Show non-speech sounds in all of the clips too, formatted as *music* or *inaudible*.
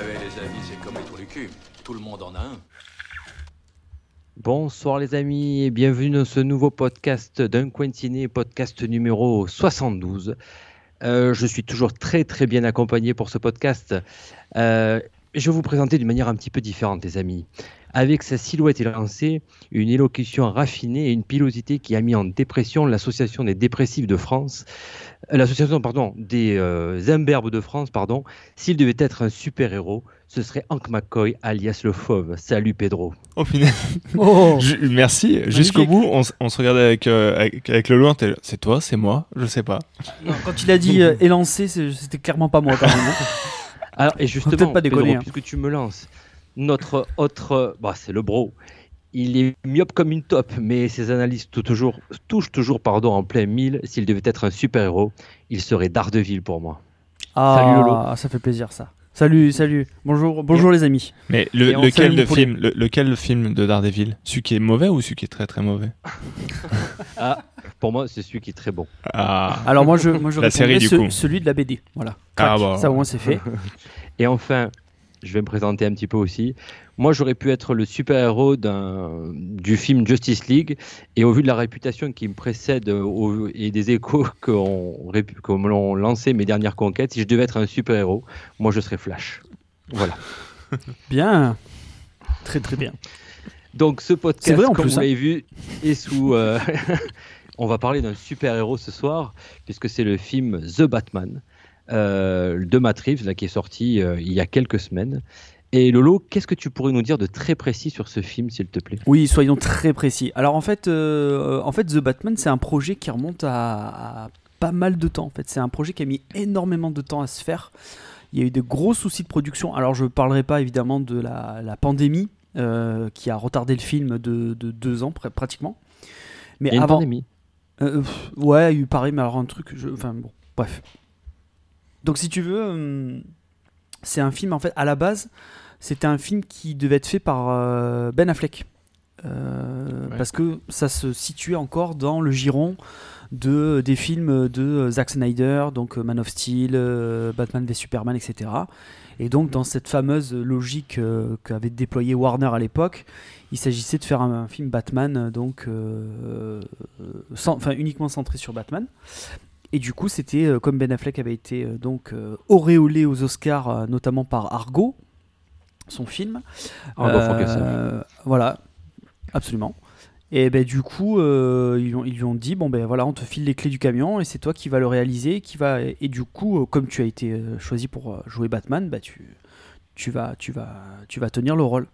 Savez, les amis, c'est comme les cul. Tout le monde en a un. Bonsoir les amis et bienvenue dans ce nouveau podcast d'un coin ciné, podcast numéro 72. Euh, je suis toujours très très bien accompagné pour ce podcast. Euh, je vais vous présenter d'une manière un petit peu différente les amis. Avec sa silhouette élancée, une élocution raffinée et une pilosité qui a mis en dépression l'association des dépressifs de France, euh, l'association pardon des euh, imberbes de France pardon. S'il devait être un super héros, ce serait Hank McCoy alias le Fauve. Salut Pedro. Au final. *laughs* *laughs* Oh. Merci. Jusqu'au bout, on, se regardait avec, euh, avec, avec le loin. C'est toi, c'est moi, je sais pas. Non, quand il a dit *laughs* euh, élancé, c'était clairement pas moi quand même. Alors, et justement, pas déconner, Pedro, hein. puisque tu me lances, notre autre, bah, c'est le bro. Il est myope comme une top, mais ses analyses tou- toujours, touchent toujours pardon, en plein mille. S'il devait être un super-héros, il serait Daredevil pour moi. Salut, Lolo. Ah, ça fait plaisir ça. Salut, salut. Bonjour, bonjour les amis. Mais le- lequel, de film, le- lequel film de Daredevil Celui qui est mauvais ou celui qui est très très mauvais? *laughs* *laughs* Ah, pour moi, c'est celui qui est très bon. Ah, Alors moi je, moi je La série, du ce- coup. celui de la BD. Voilà. Ah, bah. Ça au moins c'est fait. *laughs* Et enfin, je vais me présenter un petit peu aussi. Moi, j'aurais pu être le super-héros du film Justice League. Et au vu de la réputation qui me précède euh, au- et des échos *laughs* que me l'ont lancé mes dernières conquêtes, si je devais être un super-héros, moi, je serais Flash. Voilà. *laughs* Bien. Très très bien. Donc, ce podcast, vrai, comme plus, vous hein. l'avez vu, est sous. euh, on va parler d'un super-héros ce soir, puisque c'est le film The Batman euh, de Matt Reeves, là, qui est sorti euh, il y a quelques semaines. Et Lolo, qu'est-ce que tu pourrais nous dire de très précis sur ce film, s'il te plaît? Oui, soyons très précis. Alors en fait, euh, en fait The Batman, c'est un projet qui remonte à, à pas mal de temps. En fait, c'est un projet qui a mis énormément de temps à se faire. Il y a eu de gros soucis de production. Alors je ne parlerai pas évidemment de la, la pandémie euh, qui a retardé le film de, de deux ans pr- pratiquement. Mais avant, pandémie. Euh, pff, ouais, eu pareil, mais alors un truc, je... enfin bon, bref. Donc si tu veux, hum, c'est un film en fait à la base, c'était un film qui devait être fait par euh, Ben Affleck. Euh, Ouais. Parce que ça se situait encore dans le giron de, des films de Zack Snyder, donc euh, Man of Steel, euh, Batman v Superman, etc. Et donc dans cette fameuse logique euh, qu'avait déployé Warner à l'époque, il s'agissait de faire un, un film Batman, euh, donc euh, euh, enfin uniquement centré sur Batman. Et du coup, c'était euh, comme Ben Affleck avait été euh, donc euh, auréolé aux Oscars, notamment par Argo, son film. Argo. Voilà, absolument. Et ben du coup, ils, lui ont- ils lui ont dit bon ben voilà, on te file les clés du camion et c'est toi qui vas le réaliser, qui va et du coup, comme tu as été choisi pour jouer Batman, bah tu tu vas tu vas tu vas tenir le rôle.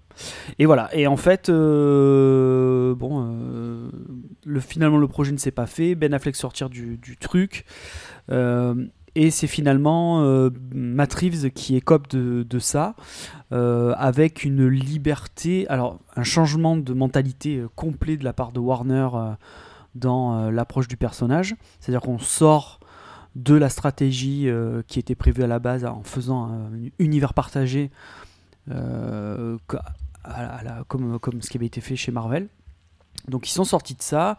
Et voilà. Et en fait, euh, bon, euh, le, finalement le projet ne s'est pas fait. Ben Affleck sortir du, truc. Euh, et c'est finalement Matt Reeves qui écope de, ça, avec une liberté, alors un changement de mentalité complet de la part de Warner dans l'approche du personnage. C'est-à-dire qu'on sort de la stratégie euh, qui était prévue à la base en faisant un univers partagé, euh, comme, ce qui avait été fait chez Marvel. Donc ils sont sortis de ça.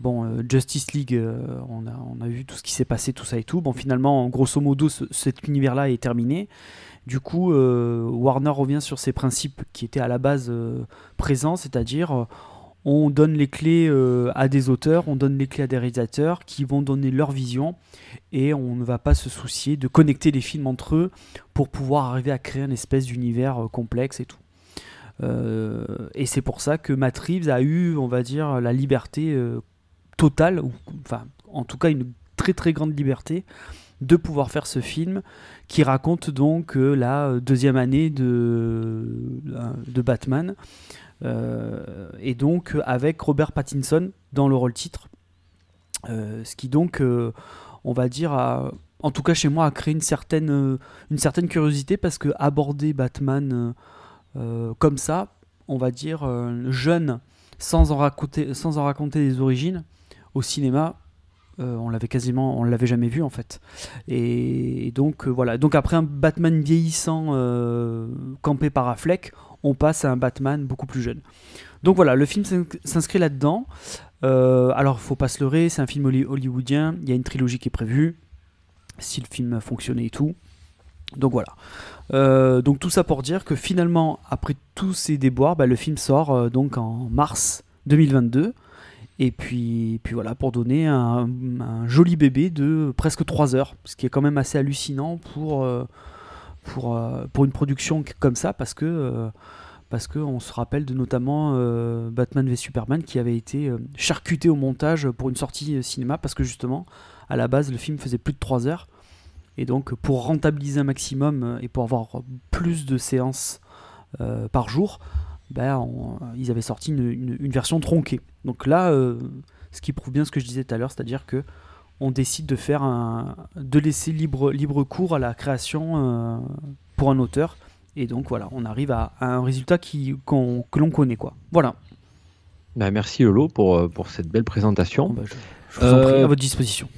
Bon, euh, Justice League, on, a, vu tout ce qui s'est passé, tout ça et tout. Bon, finalement, grosso modo, ce- cet univers-là est terminé. Du coup, Warner revient sur ses principes qui étaient à la base présents, c'est-à-dire on donne les clés euh, à des auteurs, on donne les clés à des réalisateurs qui vont donner leur vision et on ne va pas se soucier de connecter les films entre eux pour pouvoir arriver à créer une espèce d'univers euh, complexe et tout. Euh, et c'est pour ça que Matt Reeves a eu, on va dire, la liberté totale, enfin, en tout cas, une très très grande liberté de pouvoir faire ce film qui raconte donc la deuxième année de Batman. Euh, et donc avec Robert Pattinson dans le rôle titre. Euh, ce qui donc, euh, on va dire, a en tout cas chez moi, a créé une certaine, euh, une certaine curiosité parce que aborder Batman euh, euh, comme ça, on va dire euh, jeune, sans en raconter, sans en raconter les origines, au cinéma, euh, on l'avait quasiment, on l'avait jamais vu en fait. Et, donc euh, voilà. Donc après un Batman vieillissant euh, campé par Affleck, on passe à un Batman beaucoup plus jeune. Donc voilà, le film s'in- s'inscrit là-dedans. Euh, alors faut pas se leurrer, c'est un film holly- hollywoodien. Il y a une trilogie qui est prévue si le film fonctionnait et tout. Donc voilà. Euh, donc tout ça pour dire que finalement, après tous ces déboires, bah, le film sort euh, donc en mars 2022. Et puis, puis voilà, pour donner un, un joli bébé de presque 3 heures, ce qui est quand même assez hallucinant pour, euh, pour, euh, pour une production comme ça, parce que euh, parce qu'on se rappelle de notamment euh, Batman v Superman qui avait été charcuté au montage pour une sortie cinéma, parce que justement, à la base, le film faisait plus de 3 heures. Et donc, pour rentabiliser un maximum et pour avoir plus de séances par jour, ben, ils avaient sorti une, version tronquée. Donc là, ce qui prouve bien ce que je disais tout à l'heure, c'est-à-dire que on décide de faire un, de laisser libre, libre cours à la création euh, pour un auteur. Et donc voilà, on arrive à, à un résultat qui, qu'on- que l'on connaît. Quoi. Voilà. Bah, merci Lolo pour, euh, pour cette belle présentation. ben, je, je vous en prie, Euh, à votre disposition.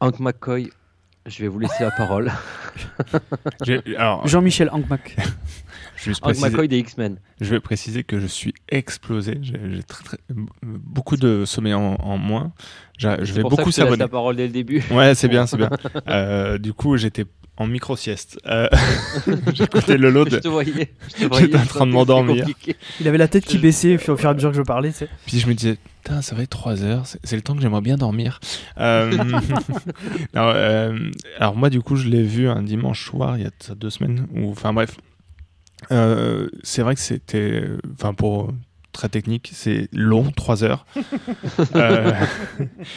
Hank McCoy, je vais vous laisser la parole. *laughs* Jean-Michel Ankmak. *laughs* je vais, préciser, McCoy des X-Men. je vais préciser que je suis explosé. J'ai beaucoup de sommeil en, en moins. Je vais pour ça que beaucoup je te laisse s'abonner. la parole dès le début. *laughs* Ouais, c'est bien, c'est bien. Euh, du coup, j'étais en micro-sieste. Euh, *laughs* J'écoutais le lot *laughs* Je te voyais. J'étais en train de m'endormir. Il avait la tête qui baissait au fur et à mesure que je parlais. tu sais. Puis je me disais, putain, ça va être 3 heures, c'est le temps que j'aimerais bien dormir. Euh, alors, euh, alors moi, du coup, je l'ai vu un dimanche soir, il y a deux semaines, ou enfin bref. Euh, c'est vrai que c'était, enfin pour très technique, c'est long, 3 heures. *laughs* Euh,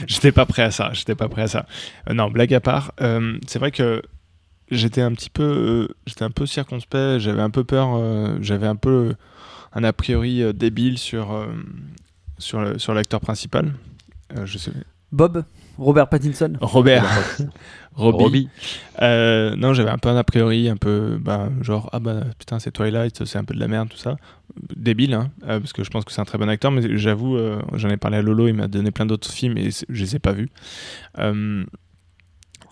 j'étais pas prêt à ça, j'étais pas prêt à ça. Euh, non, blague à part, euh, c'est vrai que j'étais un petit peu, euh, j'étais un peu circonspect, j'avais un peu peur, euh, j'avais un peu un a priori euh, débile sur euh, sur le- sur l'acteur principal. Euh, je sais. Bob, Robert Pattinson. Robert, *laughs* Robbie. Robbie. Euh, non, j'avais un peu un a priori, un peu bah, genre ah bah putain c'est Twilight, c'est un peu de la merde tout ça. Débile, hein, euh, parce que je pense que c'est un très bon acteur, mais j'avoue, euh, j'en ai parlé à Lolo, il m'a donné plein d'autres films et je les ai pas vus. Euh,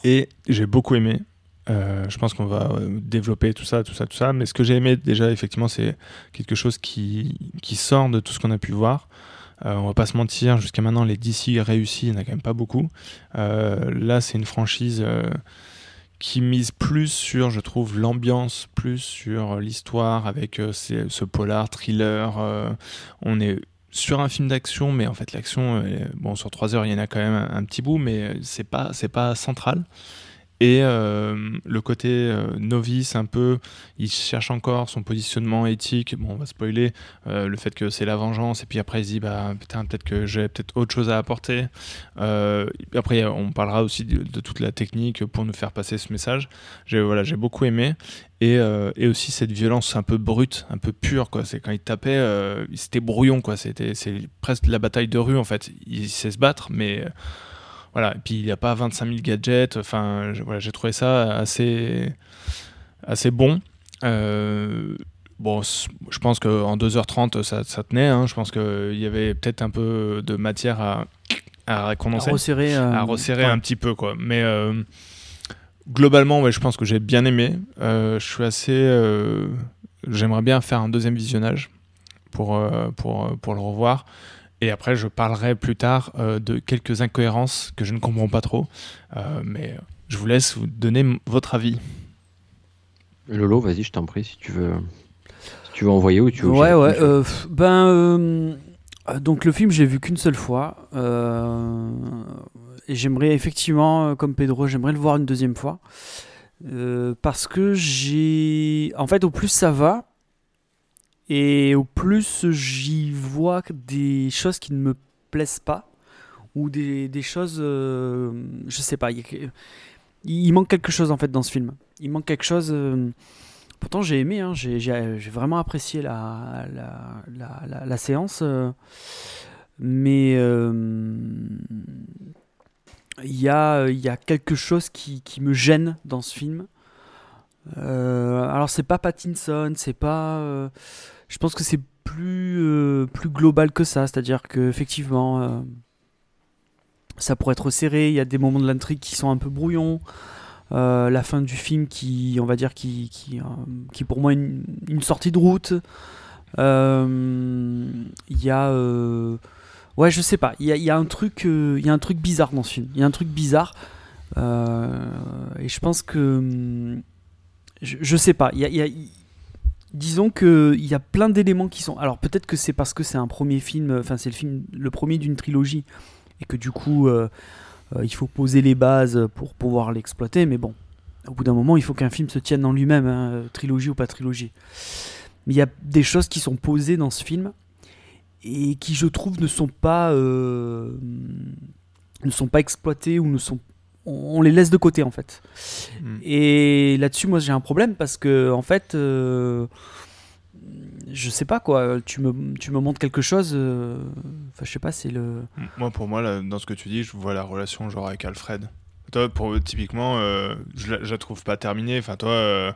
et j'ai beaucoup aimé. Euh, je pense qu'on va développer tout ça, tout ça, tout ça. Mais ce que j'ai aimé déjà, effectivement, c'est quelque chose qui, qui sort de tout ce qu'on a pu voir. Euh, on va pas se mentir, jusqu'à maintenant, les DC réussis, il n'y en a quand même pas beaucoup. Euh, là, c'est une franchise euh, qui mise plus sur, je trouve, l'ambiance, plus sur l'histoire, avec euh, ce polar, thriller. on est sur un film d'action, mais en fait, l'action, bon, sur trois heures, il y en a quand même un, un petit bout, mais c'est pas, pas central. Et euh, le côté euh, novice, un peu, il cherche encore son positionnement éthique. Bon, on va spoiler euh, le fait que c'est la vengeance, et puis après il se dit, bah putain, peut-être que j'ai peut-être autre chose à apporter. Après, on parlera aussi de, de toute la technique pour nous faire passer ce message. J'ai voilà, j'ai beaucoup aimé. Et, et aussi cette violence un peu brute, un peu pure. C'est quand il tapait, c'était brouillon. C'était c'est presque la bataille de rue, en fait. Il sait se battre, mais. Euh, voilà, et puis il n'y a pas 25 000 gadgets. Enfin, je- voilà, j'ai trouvé ça assez, assez bon. Euh, bon, je pense qu'en 2h30, ça, ça tenait. hein. Je pense qu'il y avait peut-être un peu de matière à, à À condenser, resserrer. euh, à resserrer ouais. un petit peu, quoi. Mais euh, globalement, ouais, je pense que j'ai bien aimé. Euh, je suis assez. euh, J'aimerais bien faire un deuxième visionnage pour, euh, pour, pour le revoir. Et après, je parlerai plus tard euh, de quelques incohérences que je ne comprends pas trop. Euh, mais je vous laisse vous donner votre avis. Lolo, vas-y, je t'en prie, si tu veux. Si tu veux envoyer ou tu veux. Ouais, ouais. euh, ben, euh, euh, donc le film, j'ai vu qu'une seule fois. euh, et j'aimerais effectivement, euh, comme Pedro, j'aimerais le voir une deuxième fois. Euh, parce que j'ai. En fait, au plus ça va, et au plus j'y vois des choses qui ne me plaisent pas, ou des, des choses. euh, je sais pas. Il, manque quelque chose en fait dans ce film. Il manque quelque chose. euh, Pourtant, j'ai aimé, hein, j'ai vraiment apprécié la, la, la, séance. euh, mais il y a, y a quelque chose qui, qui me gêne dans ce film. Alors c'est pas Pattinson, c'est pas. Je pense que c'est plus euh, plus global que ça, c'est-à-dire que effectivement, euh, ça pourrait être serré. Il y a des moments de l'intrigue qui sont un peu brouillons. Euh, la fin du film qui, on va dire, qui qui, euh, pour moi une, une sortie de route. Il y a Ouais, je sais pas. Il y a, un truc, il y a un truc bizarre dans ce film. Il y a un truc bizarre. Et je pense que, hum, je, sais pas. Il y a, disons que il y a plein d'éléments qui sont. Alors peut-être que c'est parce que c'est un premier film. Enfin, c'est le film, le premier d'une trilogie, et que du coup, euh, euh, il faut poser les bases pour pouvoir l'exploiter. Mais bon, au bout d'un moment, il faut qu'un film se tienne en lui-même, hein, trilogie ou pas trilogie. Mais il y a des choses qui sont posées dans ce film et qui je trouve ne sont pas euh, ne sont pas exploités ou ne sont on les laisse de côté en fait Mm. et là-dessus moi j'ai un problème parce que en fait euh, je sais pas quoi tu me tu me montres quelque chose euh, enfin je sais pas c'est le Moi, pour moi, là, dans ce que tu dis, je vois la relation genre avec Alfred. Toi, pour typiquement, euh, je, la, je la trouve pas terminée. Enfin, toi, euh,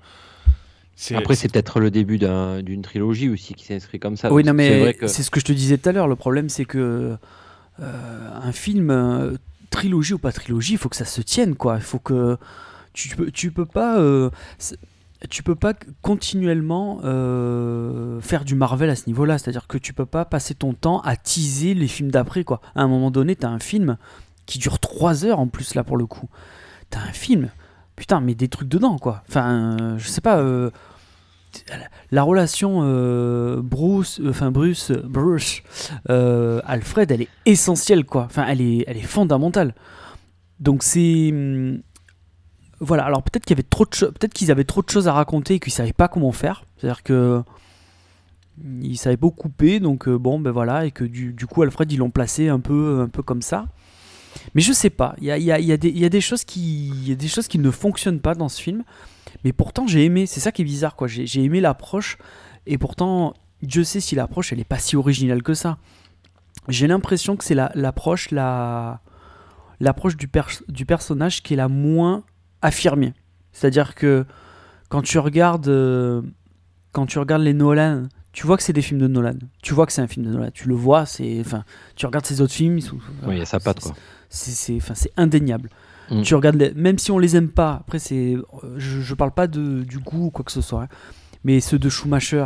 c'est. Après, c'est peut-être le début d'un- d'une trilogie aussi qui s'inscrit comme ça. oui non c'est vrai mais que- c'est ce que je te disais tout à l'heure le problème c'est que euh, un film euh, trilogie ou pas trilogie il faut que ça se tienne quoi il faut que tu peux peux pas euh, tu peux pas continuellement euh, faire du Marvel à ce niveau-là, c'est-à-dire que tu peux pas passer ton temps à teaser les films d'après quoi. À un moment donné, t'as un film qui dure 3 heures en plus là pour le coup. T'as un film, putain, mais des trucs dedans quoi. Enfin, je sais pas. euh, la relation euh, Bruce, euh, enfin Bruce, Bruce, euh, Alfred, elle est essentielle quoi. Enfin, elle est, elle est fondamentale. Donc c'est hum, voilà. Alors peut-être qu'il y avait trop de peut-être qu'ils avaient trop de choses à raconter et qu'ils savaient pas comment faire. C'est-à-dire que ils savaient pas couper, donc euh, bon ben voilà et que du, du coup Alfred ils l'ont placé un peu un peu comme ça. Mais je sais pas. Il y a, il y a- il y a des- il y a des choses qui ne fonctionnent pas dans ce film. Mais pourtant j'ai aimé. C'est ça qui est bizarre quoi. J'ai aimé l'approche et pourtant Dieu sait si l'approche elle est pas si originale que ça. J'ai l'impression que c'est la- l'approche la l'approche du, pers- du personnage qui est la moins affirmée. C'est-à-dire que quand tu regardes euh, quand tu regardes les Nolan, tu vois que c'est des films de Nolan. Tu vois que c'est un film de Nolan. Tu le vois, c'est enfin tu regardes ses autres films, ils sont- Oui, il y a sa patte, c'est- quoi. C'est c'est enfin c'est indéniable. Mm. Tu regardes les- même si on les aime pas. Après c'est je, je parle pas de, du goût ou quoi que ce soit. hein. Mais ceux de Schumacher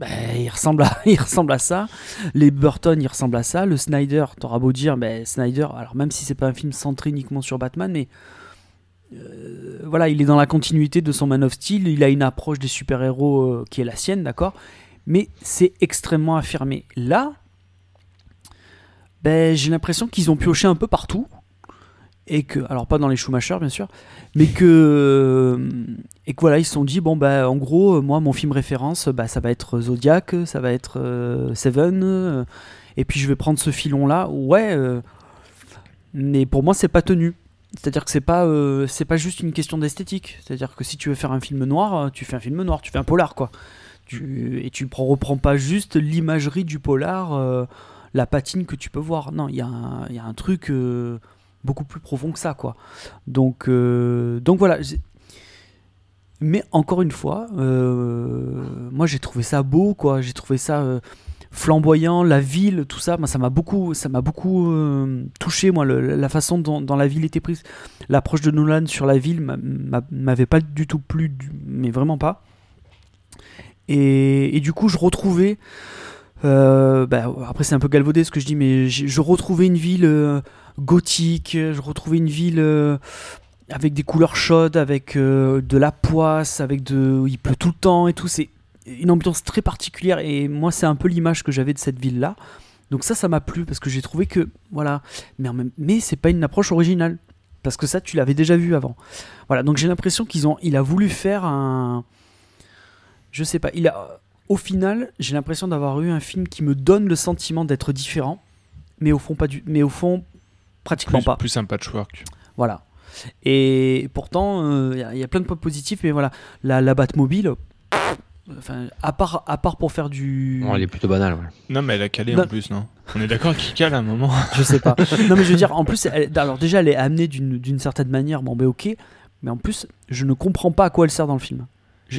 ben, il ressemble à *laughs* il ressemble à ça. Les Burton, ils ressemblent à ça. Le Snyder, t'auras beau dire, ben Snyder, alors même si c'est pas un film centré uniquement sur Batman, mais euh, voilà, il est dans la continuité de son Man of Steel. Il a une approche des super-héros euh, qui est la sienne, d'accord Mais c'est extrêmement affirmé. Là, ben, j'ai l'impression qu'ils ont pioché un peu partout. Et que, alors pas dans les Schumacher bien sûr, mais que, et que voilà, ils se sont dit, bon bah en gros, euh, moi mon film référence, bah, ça va être Zodiac, ça va être euh, Seven, euh, et puis je vais prendre ce filon là, ouais, euh, mais pour moi c'est pas tenu. C'est-à-dire que c'est pas, euh, c'est pas juste une question d'esthétique. C'est-à-dire que si tu veux faire un film noir, euh, tu fais un film noir, tu fais un polar quoi. Tu, et tu prends, reprends pas juste l'imagerie du polar, euh, la patine que tu peux voir. Non, il y, a un- truc euh, beaucoup plus profond que ça quoi. Donc, euh, donc voilà. Mais encore une fois, euh, moi j'ai trouvé ça beau quoi. J'ai trouvé ça flamboyant, la ville, tout ça. Moi, ça m'a beaucoup, ça m'a beaucoup touché moi la façon dont, la ville était prise. L'approche de Nolan sur la ville m'a- m'a- m'avait pas du tout plu, mais vraiment pas. Et, et du coup, je retrouvais. Euh, bah, après, c'est un peu galvaudé ce que je dis, mais je retrouvais une ville euh, gothique, je retrouvais une ville euh, avec des couleurs chaudes, avec de la poisse, avec de. Il pleut tout le temps et tout. C'est une ambiance très particulière et moi, c'est un peu l'image que j'avais de cette ville-là. Donc, ça, ça m'a plu parce que j'ai trouvé que. Voilà. Mais, mais c'est pas une approche originale. Parce que ça, tu l'avais déjà vu avant. Voilà, donc j'ai l'impression qu'ils ont, il a voulu faire un, je sais pas, il a, au final, j'ai l'impression d'avoir eu un film qui me donne le sentiment d'être différent, mais au fond pas du, mais au fond pratiquement plus, pas. plus un patchwork. Voilà. Et pourtant, euh, il y a- il y, a plein de points positifs, mais voilà, la, la Batmobile, pff, enfin, à part, à part pour faire du, Bon, elle est plutôt banale. ouais. Non, mais elle a calé Non. en plus, non On est d'accord qu'il cale à un moment. *laughs* Je sais pas. *laughs* Non, mais je veux dire, en plus, elle- alors déjà, elle est amenée d'une d'une certaine manière, bon, ben ok, mais en plus, je ne comprends pas à quoi elle sert dans le film.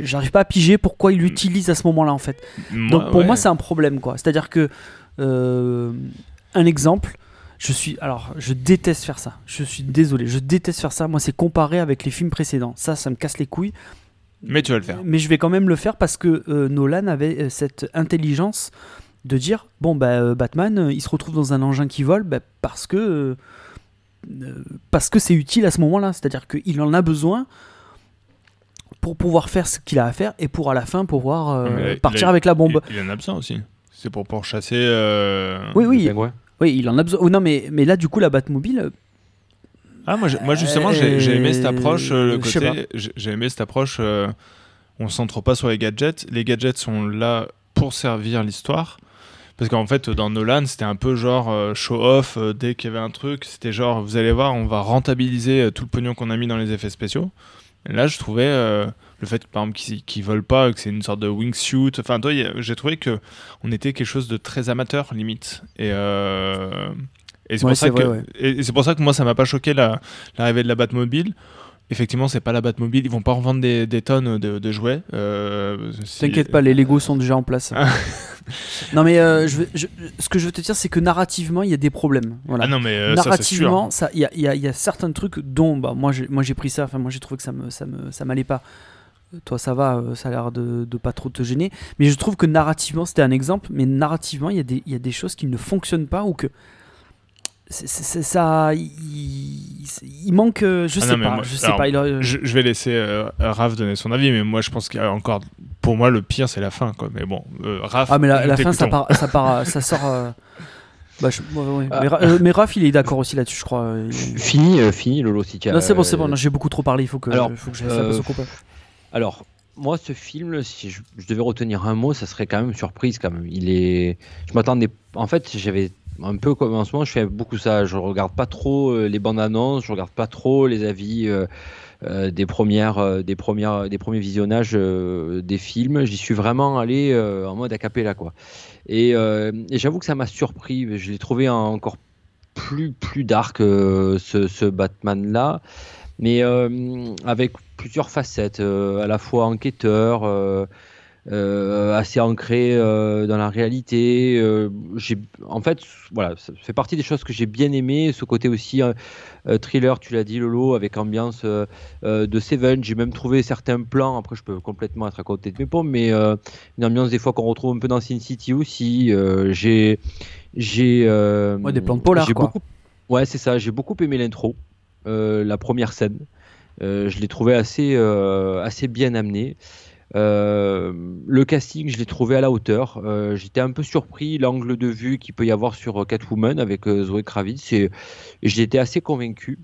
J'arrive pas à piger pourquoi il l'utilise à ce moment-là, en fait. Donc pour ouais. moi, c'est un problème, quoi. C'est-à-dire que, euh, un exemple, je suis, alors, je déteste faire ça. Je suis désolé, je déteste faire ça. Moi, c'est comparé avec les films précédents. Ça, ça me casse les couilles. Mais tu vas le faire. Mais je vais quand même le faire parce que euh, Nolan avait euh, cette intelligence de dire bon bah Batman il se retrouve dans un engin qui vole bah, parce que euh, parce que c'est utile à ce moment-là c'est-à-dire qu'il en a besoin pour pouvoir faire ce qu'il a à faire et pour à la fin pouvoir euh, partir a- avec la bombe Il, il en a besoin aussi. C'est pour pourchasser. euh, oui Le oui pingouin. oui il en a besoin oh, non mais mais là du coup la Batmobile euh, Ah, moi, moi justement, j'ai aimé cette approche. euh, le je sais côté, j'ai aimé cette approche. euh, on se centre pas sur les gadgets. Les gadgets sont là pour servir l'histoire. Parce qu'en fait, dans Nolan, c'était un peu genre show-off. dès qu'il y avait un truc, c'était genre, vous allez voir, on va rentabiliser tout le pognon qu'on a mis dans les effets spéciaux. Là, je trouvais euh, le fait, par exemple, qu'ils qu'ils volent pas, que c'est une sorte de wingsuit. Enfin, toi, j'ai trouvé que on était quelque chose de très amateur, limite. Et, euh, et c'est Ouais, pour, ça que- ouais. pour ça moi, ça m'a pas choqué la- l'arrivée de la Batmobile. Effectivement, c'est pas la Batmobile. Ils vont pas revendre des, des tonnes de, de jouets. Euh, si- T'inquiète pas, les Lego sont déjà en place. *laughs* non mais euh, je veux- je- ce que je veux te dire, c'est que narrativement, il y a des problèmes. Voilà. Ah non, mais euh, narrativement, ça, il y a, y y certains trucs dont, bah, moi, j'ai, moi, j'ai pris ça. Enfin, moi, j'ai trouvé que ça me, ça me, ça m'allait pas. Toi, ça va, euh, ça a l'air de, de pas trop te gêner. Mais je trouve que narrativement, c'était un exemple. Mais narrativement, il y y a des choses qui ne fonctionnent pas ou que c'est, ça, il, il manque. euh, Je Ah sais non, mais pas. moi- je sais alors, pas. il a- Je, je vais laisser euh, Raph donner son avis, mais moi, je pense qu'il y a encore. Pour moi, le pire, c'est la fin. Quoi. Mais bon, euh, Raph. Ah mais la, fin ça part, ça part, ça sort. euh, *laughs* bah, je- ouais, ouais. Ah. Mais, euh, mais Raph il est d'accord aussi là-dessus je crois. Il- Fini, euh, fini, Lolo, si tu as- Non c'est bon c'est bon, non, j'ai beaucoup trop parlé, il faut que, faut euh, ça. Alors, moi, ce film, si je, je devais retenir un mot, ça serait quand même surprise. Quand même, il est. Je m'attendais. En fait, j'avais un peu comme en ce moment, je fais beaucoup ça. Je regarde pas trop euh, les bandes annonces, je regarde pas trop les avis euh, euh, des premières, des premières, des premiers visionnages des films. J'y suis vraiment allé en mode a cappella, quoi. Et, j'avoue que ça m'a surpris. Je l'ai trouvé encore plus plus dark ce, ce Batman là mais avec plusieurs facettes, à la fois enquêteur, euh, assez ancré euh, dans la réalité. euh, en fait, voilà, ça fait partie des choses que j'ai bien aimé. Ce côté aussi euh, thriller, tu l'as dit, Lolo, avec ambiance de Seven. J'ai même trouvé certains plans. Après, je peux complètement être à côté de mes pommes, mais une ambiance des fois qu'on retrouve un peu dans Sin City aussi. J'ai, j'ai, Ouais, des plans de polar, quoi. beaucoup- Ouais, c'est ça. J'ai beaucoup aimé l'intro, la première scène. Je l'ai trouvé assez, assez bien amené. Euh, le casting, je l'ai trouvé à la hauteur. Euh, J'étais un peu surpris l'angle de vue qu'il peut y avoir sur Catwoman avec euh, Zoé Kravitz et, et j'étais assez convaincu.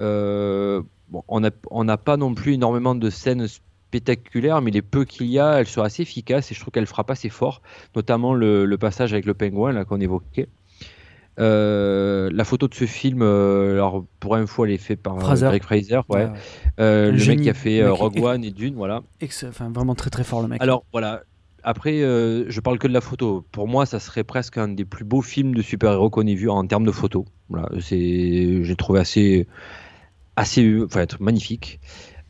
Euh, on n'a pas non plus énormément de scènes spectaculaires, mais les peu qu'il y a, elles sont assez efficaces et je trouve qu'elles frappent assez fort, notamment le, le passage avec le pingouin qu'on évoquait. Euh, la photo de ce film, euh, alors pour info, elle est faite par euh, Fraser. Greg Fraser, ouais. Euh, Un le mec qui a fait Rogue One et Dune, voilà. Enfin, vraiment très très fort le mec. Alors voilà, après, je parle que de la photo. Pour moi, ça serait presque un des plus beaux films de super-héros qu'on ait vu en termes de photo. Voilà, c'est, j'ai trouvé assez, assez, enfin, magnifique.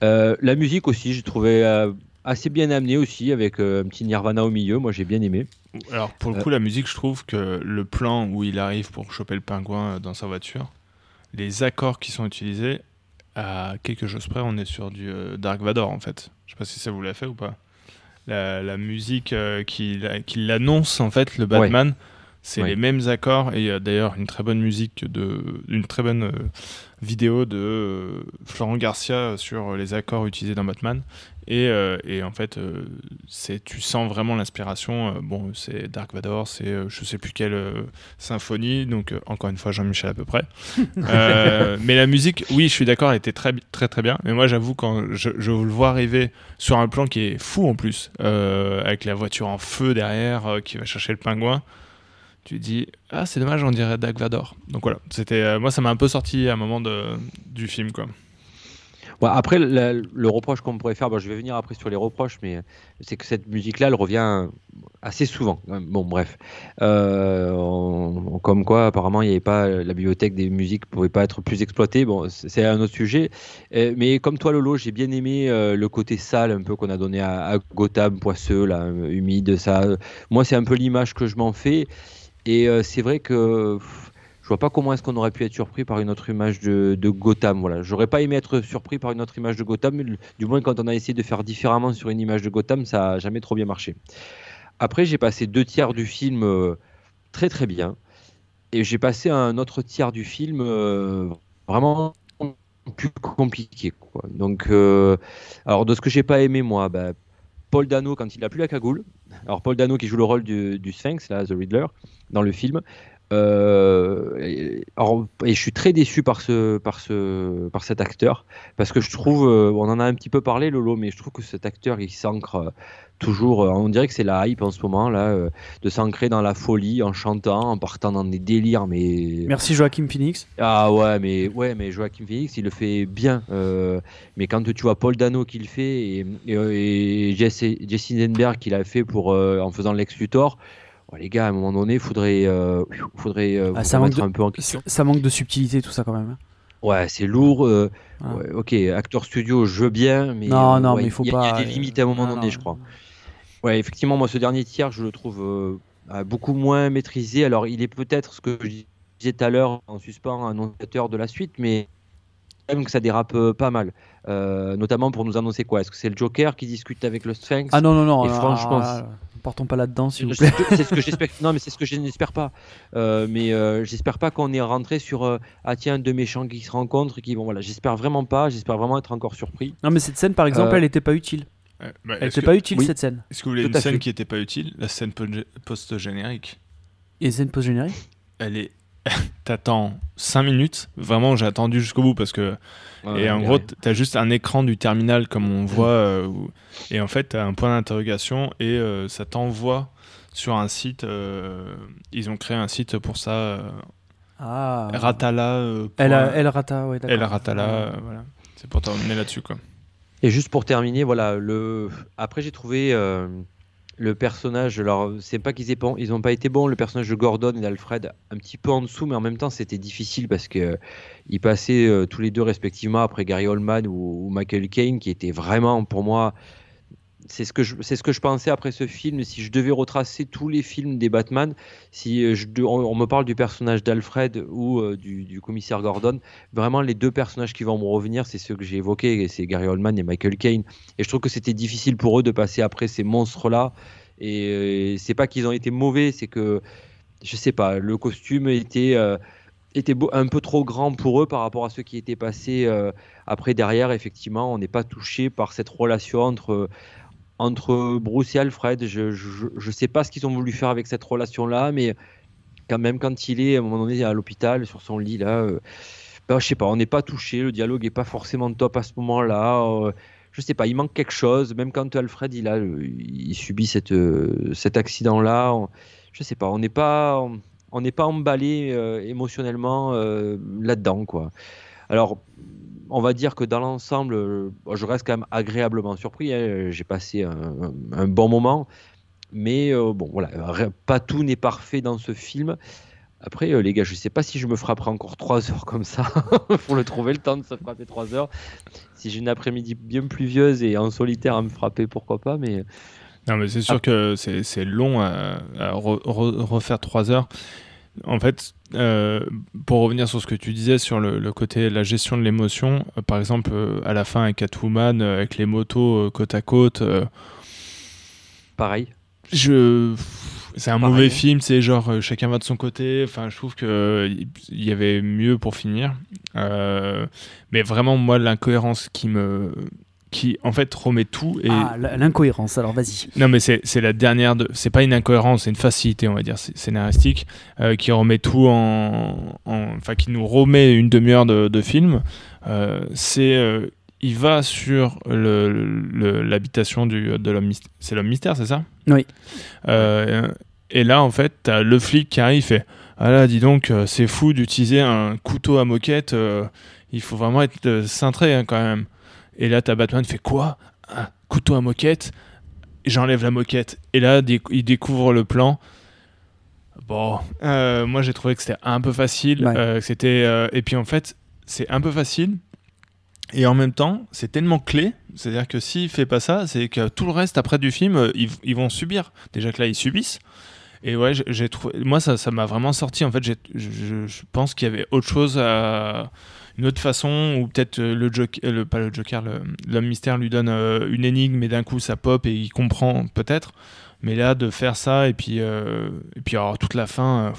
La musique aussi, j'ai trouvé assez bien amenée aussi, avec euh, un petit Nirvana au milieu. Moi, j'ai bien aimé. Alors, pour le coup, la musique, je trouve que le plan où il arrive pour choper le pingouin euh, dans sa voiture, les accords qui sont utilisés, à quelque chose près, on est sur du euh, Dark Vador en fait. Je sais pas si ça vous l'a fait ou pas. La, la musique euh, qui, la- qui l'annonce en fait, le Batman, c'est les mêmes accords et il y a d'ailleurs une très bonne musique de, une très bonne euh, vidéo de euh, Florent Garcia sur les accords utilisés dans Batman. Et, euh, et en fait, c'est, tu sens vraiment l'inspiration. bon, c'est Dark Vador, c'est je sais plus quelle symphonie, donc encore une fois Jean-Michel à peu près. *laughs* Mais la musique, oui, je suis d'accord, elle était très très très bien. Mais moi, j'avoue quand je, je le vois arriver sur un plan qui est fou en plus, avec la voiture en feu derrière qui va chercher le pingouin, tu dis ah c'est dommage, on dirait Dark Vador. Donc voilà, c'était euh, moi ça m'a un peu sorti à un moment de, du film quoi. Après, le reproche qu'on pourrait faire, bon, je vais venir après sur les reproches, mais c'est que cette musique-là, elle revient assez souvent. Bon, bref. Euh, comme quoi, apparemment, il n'y avait pas la bibliothèque des musiques ne pouvait pas être plus exploitée. Bon, c'est un autre sujet. Euh, mais comme toi, Lolo, j'ai bien aimé euh, le côté sale un peu qu'on a donné à, à Gotham, poisseux, là, humide. Ça, moi, c'est un peu l'image que je m'en fais. Et euh, c'est vrai que pff, je vois pas comment est-ce qu'on aurait pu être surpris par une autre image de, de Gotham. Voilà, j'aurais pas aimé être surpris par une autre image de Gotham. Du moins, quand on a essayé de faire différemment sur une image de Gotham, ça a jamais trop bien marché. Après, j'ai passé deux tiers du film euh, très très bien, et j'ai passé un autre tiers du film euh, vraiment plus compliqué. Donc, alors de ce que j'ai pas aimé moi, bah, Paul Dano quand il a plus la cagoule. Alors Paul Dano qui joue le rôle du, du Sphinx, là, The Riddler, dans le film. Euh, et, alors, et je suis très déçu par ce, par ce, par cet acteur parce que je trouve, euh, on en a un petit peu parlé Lolo, mais je trouve que cet acteur il s'ancre euh, toujours. on dirait que c'est la hype en ce moment là, euh, de s'ancrer dans la folie en chantant, en partant dans des délires, mais Merci Joachim Phoenix. ah ouais, mais ouais, mais Joachim Phoenix, il le fait bien. mais quand tu vois Paul Dano qui le fait et, et, et Jesse, Jesse Eisenberg qui l'a fait pour en faisant Lex Luthor, ouais, les gars, à un moment donné, faudrait, euh, faudrait euh, Ah, ça manque de- un peu en question. Ça manque de subtilité tout ça quand même. hein. Ouais, c'est lourd. euh, Ah. ouais, ok, acteur studio, je veux bien, mais non, euh, non, ouais, mais il faut y a- pas. Il y a des limites à un moment donné, non. je crois. Ouais, effectivement, moi, ce dernier tiers, je le trouve euh, euh, beaucoup moins maîtrisé. Alors, il est peut-être ce que je disais tout à l'heure en suspens, annonciateur de la suite, mais même que ça dérape euh, pas mal. Euh, notamment pour nous annoncer quoi? Est-ce que c'est le Joker qui discute avec le Sphinx? Ah non, non, non. Et ah, franchement, partons pas là-dedans, s'il vous c'est plaît. ce que- c'est ce que *laughs* j'espère. Non, mais c'est ce que je n'espère pas. Euh, mais euh, j'espère pas qu'on est rentré sur euh, ah tiens deux méchants qui se rencontrent, qui bon voilà. J'espère vraiment pas. J'espère vraiment être encore surpris. Non, mais cette scène, par exemple, Euh, elle était pas utile. Ouais, bah, Elle est-ce était que- pas utile oui. cette scène. Est-ce que vous voulez Tout une scène fait. qui était pas utile? La scène po- post-générique. Et scène post-générique? Elle est. *laughs* T'attends 5 minutes. Vraiment, j'ai attendu jusqu'au bout parce que. et en gros, t'as juste un écran du terminal comme on voit. euh, où- Et en fait, t'as un point d'interrogation et euh, ça t'envoie sur un site. euh, Ils ont créé un site pour ça. euh, Ah. Ratala. euh, a- elle rata, ouais. El Ratala. euh, voilà. C'est pour t'emmener là-dessus, quoi. Et juste pour terminer, voilà, le... après j'ai trouvé euh, le personnage, alors c'est pas qu'ils aient pas, été bons, le personnage de Gordon et d'Alfred un petit peu en dessous, mais en même temps c'était difficile parce que euh, passaient euh, tous les deux respectivement après Gary Oldman ou, ou Michael Caine, qui était vraiment pour moi, c'est ce que je, c'est ce que je pensais après ce film. Si je devais retracer tous les films des Batman, si euh, on, me parle du personnage d'Alfred ou euh, du, du commissaire Gordon, vraiment les deux personnages qui vont me revenir, c'est ceux que j'ai évoqués, et c'est Gary Oldman et Michael Caine. Et je trouve que c'était difficile pour eux de passer après ces monstres-là. Et euh, c'est pas qu'ils ont été mauvais, c'est que je sais pas, le costume était était un peu trop grand pour eux par rapport à ce qui était passé après derrière. Effectivement, on n'est pas touché par cette relation entre entre Bruce et Alfred. Je je sais pas ce qu'ils ont voulu faire avec cette relation-là, mais quand même quand il est à un moment donné à l'hôpital sur son lit là. euh, ben, je sais pas, on n'est pas touché, le dialogue est pas forcément top à ce moment-là. euh, je sais pas, il manque quelque chose. Même quand Alfred il a, le- il subit cette, euh, cet accident-là, on- je sais pas, on n'est pas, on- n'est pas emballé euh, émotionnellement euh, là-dedans quoi. Alors, on va dire que dans l'ensemble, euh, je reste quand même agréablement surpris. hein. J'ai passé un, bon moment, mais euh, bon voilà, pas tout n'est parfait dans ce film. Après, euh, les gars, je sais pas si je me frapperai encore 3 *laughs* heures comme ça *laughs* pour le trouver le temps de se frapper 3 heures. Si j'ai une après-midi bien pluvieuse et en solitaire à me frapper, pourquoi pas, mais Non, mais c'est sûr Ah. que c'est long à, à re- re- refaire trois heures. En fait, euh, pour revenir sur ce que tu disais sur le, le côté la gestion de l'émotion, euh, par exemple, euh, à la fin avec Catwoman, avec les motos côte à côte, pareil. je c'est un Pareil. mauvais film c'est genre chacun va de son côté enfin je trouve que il y avait mieux pour finir mais vraiment moi l'incohérence qui me qui en fait remet tout et Ah, l'incohérence, alors vas-y. non mais c'est c'est la dernière de c'est pas une incohérence c'est une facilité on va dire scénaristique euh, qui remet tout en en- enfin qui nous remet une demi-heure de, de film Euh, c'est euh, il va sur le- le- l'habitation du de l'homme mystère c'est l'homme mystère c'est ça? Oui. euh, et là, en fait, t'as le flic qui arrive et Ah là, dis donc, c'est fou d'utiliser un couteau à moquette. il faut vraiment être cintré hein, quand même. Et là, t'as Batman fait quoi? Un couteau à moquette. J'enlève la moquette. Et là, il découvre le plan. Bon, euh, moi j'ai trouvé que c'était un peu facile. Ouais. euh, c'était euh, et puis en fait, c'est un peu facile. Et en même temps, c'est tellement clé. C'est-à-dire que s'il fait pas ça, c'est que tout le reste après du film, ils, ils vont subir. Déjà que là, ils subissent. Et ouais, j'ai- trouvé. Moi, ça, ça m'a vraiment sorti. En fait, je- je pense qu'il y avait autre chose à une autre façon, ou peut-être euh, le Joker, le, pas le Joker, l'homme mystère lui donne euh, une énigme, et d'un coup ça pop et il comprend peut-être. Mais là, de faire ça et puis euh, et puis alors toute la fin,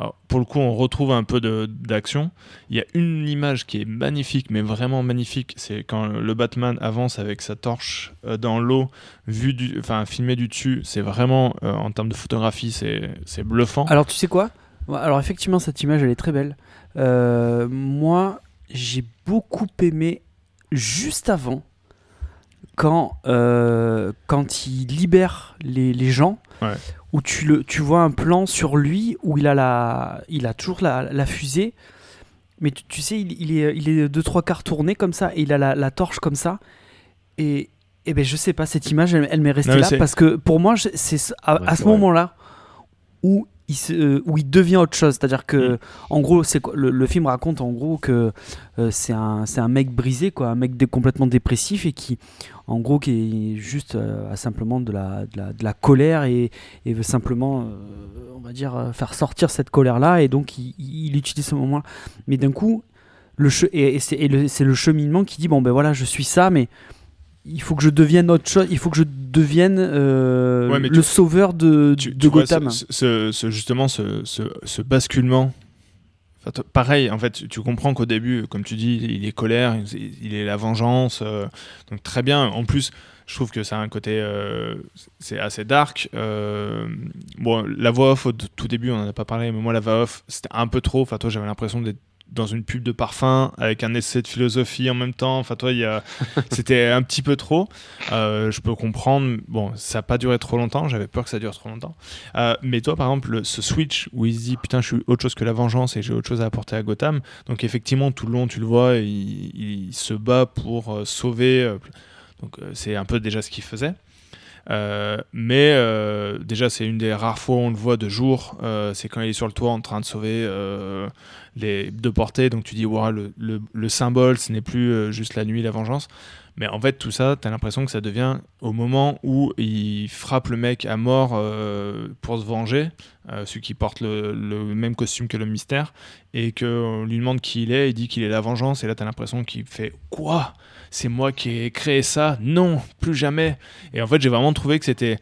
euh, pour le coup, on retrouve un peu d'action. Il y a une image qui est magnifique, mais vraiment magnifique. C'est quand le Batman avance avec sa torche euh, dans l'eau, vu du, enfin filmé du dessus. C'est vraiment euh, en termes de photographie, c'est bluffant. Alors tu sais quoi? Alors effectivement cette image elle est très belle. Euh, moi j'ai beaucoup aimé juste avant quand, euh, quand il libère les, les gens, Ouais. où tu, le, tu vois un plan sur lui où il a, la, il a toujours la, la fusée, mais tu, tu sais, il, il est, il est deux, trois quarts tourné comme ça, et il a la, la torche comme ça. Et, et ben je sais pas, cette image elle, elle m'est restée Non, là parce que pour moi, c'est ce- à, Ouais, à c'est ce moment-là où il, se- euh, où il devient autre chose. C'est-à-dire que, Mm. en gros, c'est quoi- le, le film raconte en gros que euh, c'est un, c'est un mec brisé, quoi, un mec dé- complètement dépressif et qui, en gros, qui est juste euh, a simplement de la, de la, de la colère et, et veut simplement, on va dire, faire sortir cette colère-là. Et donc, il, il utilise ce moment-là. Mais d'un coup, le et, et c'est et le, c'est le cheminement qui dit bon ben voilà, je suis ça, mais il faut que je devienne autre chose. Il faut que je devienne euh, Ouais, le tu- sauveur de, tu, de tu vois Gotham. ce, ce- ce- justement ce, basculement. Enfin, pareil, en fait, tu- comprends qu'au début, comme tu dis, il est colère, il, est la vengeance. euh, donc très bien. En plus, je trouve que ça a un côté, euh, c'est assez dark. bon, la voix off au tout début, on en a pas parlé, mais moi la voix off, c'était un peu trop. Enfin, toi, j'avais l'impression d'être dans une pub de parfum avec un essai de philosophie en même temps. Enfin, toi, il y a... *laughs* c'était un petit peu trop. Euh, je peux comprendre. Bon, ça n'a pas duré trop longtemps. J'avais peur que ça dure trop longtemps. Euh, mais toi, par exemple, le- ce switch où il se dit putain, je suis autre chose que la vengeance et j'ai autre chose à apporter à Gotham. Donc, effectivement, tout le long, tu le vois, il, il se bat pour euh, sauver. donc, c'est un peu déjà ce qu'il faisait. Euh, mais euh, déjà, c'est une des rares fois où on le voit de jour. Euh, c'est quand il est sur le toit en train de sauver euh, les deux portées. Donc tu dis, Ouah, le, le- le symbole, ce n'est plus euh, juste la nuit, la vengeance. Mais en fait, tout ça, tu as l'impression que ça devient au moment où il frappe le mec à mort euh, pour se venger, euh, celui qui porte le, même costume que le mystère, et qu'on lui demande qui il est, il dit qu'il est la vengeance, et là, tu as l'impression qu'il fait Quoi? C'est moi qui ai créé ça? Non, plus jamais Et en fait, j'ai vraiment trouvé que c'était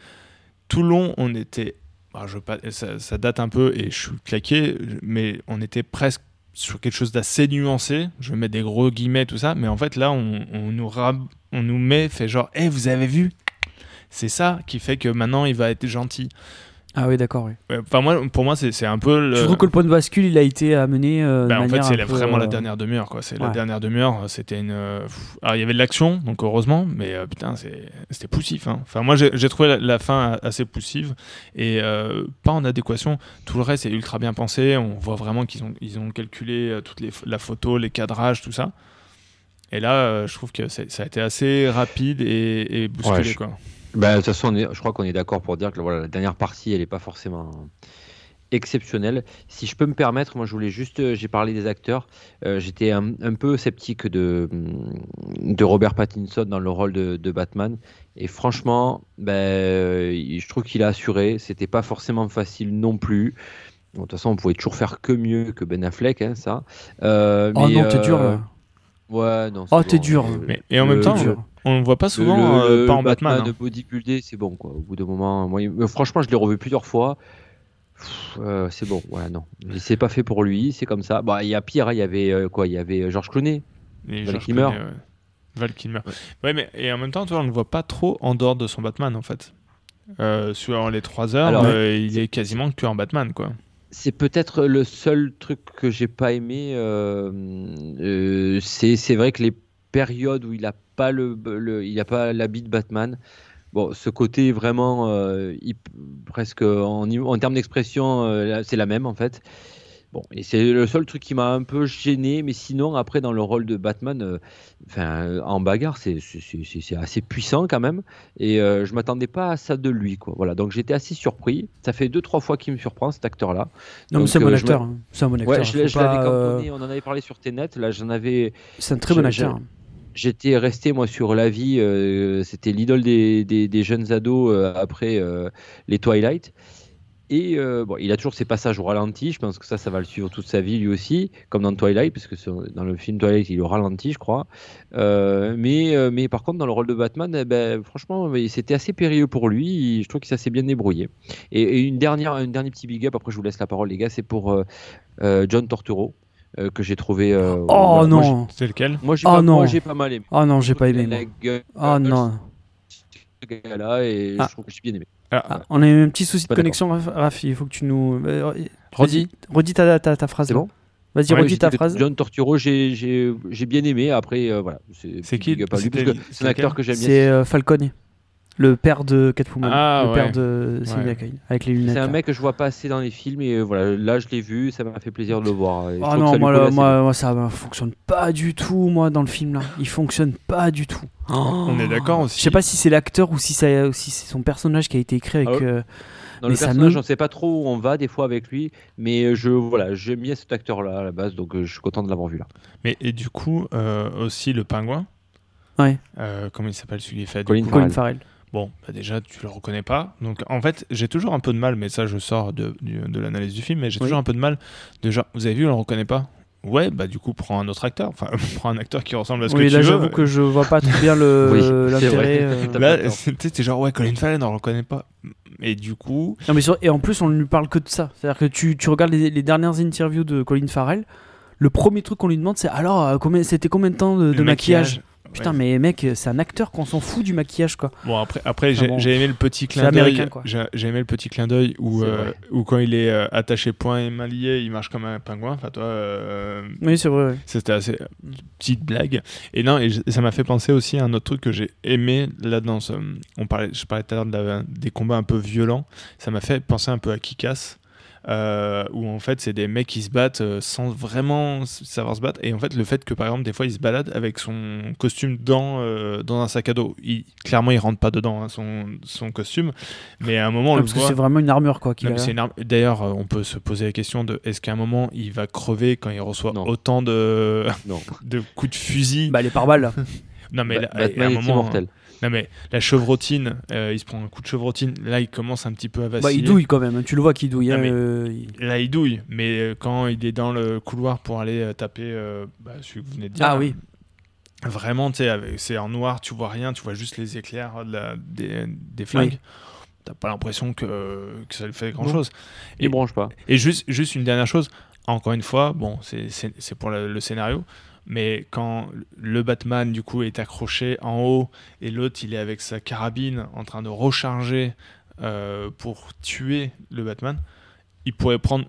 tout long, on était. bah, je ça date un peu et je suis claqué, mais on était presque sur quelque chose d'assez nuancé. Je mettre des gros guillemets, tout ça, mais en fait, là, on, nous, rab- on nous met, fait genre, hé, vous avez vu? C'est ça qui fait que maintenant il va être gentil. Ah oui, d'accord. Oui. Ouais, Enfin, moi, pour moi, c'est c'est un peu le. Je trouve que le point de bascule, il a été amené euh, de Bah, en fait, c'est vraiment la euh, dernière demi-heure, quoi. C'est la dernière demi-heure. C'était une. euh. Alors, il y avait de l'action, donc heureusement, mais euh, putain, c'est- c'était poussif. hein. Enfin, moi, j'ai trouvé la, la fin assez poussive et euh, pas en adéquation. Tout le reste est ultra bien pensé. On voit vraiment qu'ils ont, ils ont calculé toute les, la photo, les cadrages, tout ça. Et là, euh, je trouve que ça a été assez rapide et, et bousculé, Ouais, je- quoi. Bah, de toute façon, on est- je crois qu'on est d'accord pour dire que voilà, la dernière partie, elle n'est pas forcément exceptionnelle. Si je peux me permettre, moi je voulais juste, euh, j'ai parlé des acteurs, euh, j'étais un, un peu sceptique de, de Robert Pattinson dans le rôle de, de Batman. Et franchement, ben, euh, je trouve qu'il a assuré. C'était pas forcément facile non plus. Bon, de toute façon, on pouvait toujours faire que mieux que Ben Affleck, hein, ça. Euh, Oh mais, non, t'es dur euh, là. Ouais, non. Oh, t'es bon, dur. Mais, et en même temps, dur. On ne voit pas souvent, le, euh, le- pas le en Batman. hein. de bodybuilder, c'est bon quoi. Au bout d'un moment, moi, il- euh, franchement, je l'ai revu plusieurs fois. Euh, c'est bon, voilà, non. C'est pas fait pour lui, c'est comme ça. Bah, il y a pire, hein, il y avait euh, quoi Il y avait euh, George Clooney. Et Val Kilmer. Ouais. Val Kilmer. Ouais. mais et en même temps, toi, on ne le voit pas trop en dehors de son Batman, en fait. Euh, sur les 3 heures, Alors, euh, il est quasiment que en Batman, quoi. C'est peut-être le seul truc que j'ai pas aimé. euh, euh, c'est vrai que les périodes où il a pas le, le- il a pas l'habit de Batman. Bon, ce côté vraiment euh, presque en, termes d'expression, euh, c'est la même en fait. Bon, et c'est le seul truc qui m'a un peu gêné, mais sinon, après, dans le rôle de Batman, euh, enfin, en bagarre, c'est assez puissant quand même, et euh, je m'attendais pas à ça de lui, quoi. Voilà, donc j'étais assez surpris. Ça fait deux, trois fois qu'il me surprend, cet acteur-là. Non, c'est un bon euh, acteur. me- hein. C'est un bon acteur. Ouais, je, je pas, on en avait parlé sur Ténet, là, j'en avais... C'est un très bon acteur. J'étais resté moi sur la vie, euh, c'était l'idole des, jeunes ados euh, après euh, les Twilight. Et bon, il a toujours ses passages au ralenti, je pense que ça, ça va le suivre toute sa vie lui aussi, comme dans Twilight, parce que dans le film Twilight, il est au ralenti, je crois. Mais, mais par contre, dans le rôle de Batman, eh ben, franchement, c'était assez périlleux pour lui, je trouve qu'il s'est bien débrouillé. Et, une dernière, un dernier petit big up, après je vous laisse la parole les gars, c'est pour John Torturo, euh, que j'ai trouvé... euh, Oh voilà, moi, j'ai- non C'est lequel Moi j'ai Oh pas, non. moi, j'ai pas mal aimé. Oh non, j'ai pas aimé. La gueule, Oh non. ce gars-là, et Ah. je trouve que j'ai bien aimé. Ah, Ah, on a eu un petit souci de connexion, Raph. Raph, Il faut que tu nous. euh, Redis. Redis, ta, ta, ta phrase. C'est bon Vas-y, Ouais, redis ta phrase. John Torturo, j'ai- j'ai j'ai bien aimé. Après, euh, voilà. C'est qui C'est un acteur que j'aime bien. C'est euh, Falcone, le père de Catwoman, Ah, le ouais. père de Sylvia Ouais. Kane, avec les lunettes. C'est un là. mec que je vois pas assez dans les films et euh, voilà, là je l'ai vu, ça m'a fait plaisir de le voir. Oh ça non, moi, là, ça ne fonctionne pas du tout, moi, dans le film là. Il fonctionne pas du tout. On est d'accord aussi. Je sais pas si c'est l'acteur ou si, ça, ou si c'est son personnage qui a été écrit avec. Ah euh. Dans mais le personnage, me- on sait pas trop où on va des fois avec lui, mais je voilà, j'aime bien cet acteur-là à la base, donc euh, je suis content de l'avoir vu là. Mais et du coup, euh, aussi le pingouin. Ouais. Euh, comment il s'appelle celui qui est fait du Colin coup Colin Farrell. Farrell. Bon, bah déjà, tu le reconnais pas. Donc, en fait, j'ai toujours un peu de mal, mais ça, je sors de, de l'analyse du film, mais j'ai Oui. toujours un peu de mal de genre, vous avez vu, on le reconnaît pas Ouais, bah du coup, prends un autre acteur. Enfin, *laughs* prends un acteur qui ressemble à ce Oui, que là, tu j'avoue veux. que je vois pas très bien le- *laughs* Oui, c'est l'intérêt. vrai. *laughs* euh. Là, c'était t'es genre, ouais, Colin Farrell, on le reconnaît pas. Et du coup, Non, mais sur- Et en plus, on ne lui parle que de ça. C'est-à-dire que tu, tu regardes les, les dernières interviews de Colin Farrell, le premier truc qu'on lui demande, c'est alors, euh, combien, c'était combien de temps de, maquillage, ouais. Putain, mais mec, c'est un acteur qu'on s'en fout du maquillage, quoi. Bon, après, après Enfin j'ai bon. aimé le petit clin d'œil. J'ai aimé le petit clin d'œil où, euh, où quand il est euh, attaché point et main liée, il marche comme un pingouin. Enfin, toi, euh, Oui, c'est vrai. ouais. C'était assez petite blague. Et non, et ça m'a fait penser aussi à un autre truc que j'ai aimé là dans ce, on parlait, je parlais tout à l'heure de des combats un peu violents. Ça m'a fait penser un peu à Kikas. Euh, où en fait c'est des mecs qui se battent euh, sans vraiment savoir se battre et en fait le fait que par exemple des fois il se balade avec son costume dans, euh, dans un sac à dos il, clairement il rentre pas dedans hein, son, son costume mais à un moment on Ah, le parce que c'est vraiment une armure, quoi. arme- D'ailleurs, on peut se poser la question de est-ce qu'à un moment il va crever quand il reçoit Non. autant de, Non. *laughs* de coups de fusil? Bah, les pare-balles. là. Non mais Ba- là, à un Batman est moment, immortel. Non mais la chevrotine, euh, il se prend un coup de chevrotine. Là, il commence un petit peu à vaciller. Bah, il douille quand même. hein. Tu le vois qu'il douille. Non, hein, mais- euh, il- Là, il douille. Mais euh, quand il est dans le couloir pour aller taper, euh, bah, celui que vous venez de dire. Ah là, oui. Vraiment, tu sais, avec- c'est en noir, tu vois rien, tu vois juste les éclairs de la- des, des flingues. Oui. T'as pas l'impression que, que ça lui fait grand chose. Il branche pas. Et juste, juste une dernière chose, encore une fois, bon, c'est- pour le, le scénario, mais quand le Batman, du coup, est accroché en haut et l'autre, il est avec sa carabine en train de recharger euh, pour tuer le Batman, il pourrait prendre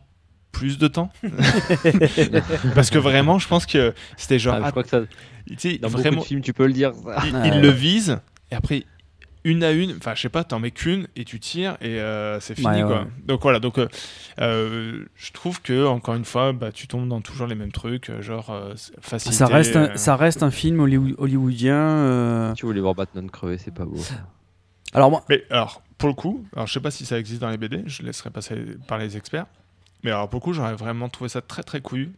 plus de temps. *laughs* Parce que vraiment, je pense que c'était genre. Ah, je ah, crois que ça, tu sais, dans vraiment, beaucoup de films, tu peux le dire. il, le vise et après une à une enfin je sais pas t'en mets qu'une et tu tires et euh, c'est fini Ouais, quoi ouais. donc voilà donc euh, euh, je trouve que encore une fois bah, tu tombes dans toujours les mêmes trucs genre euh, facilité Ça reste, un, euh, ça reste un film hollywood- hollywoodien. euh. Tu voulais voir Batman crever, c'est pas beau. Alors, moi, mais alors pour le coup alors je sais pas si ça existe dans les BD je laisserai passer par les experts mais alors pour le coup j'aurais vraiment trouvé ça très très couillu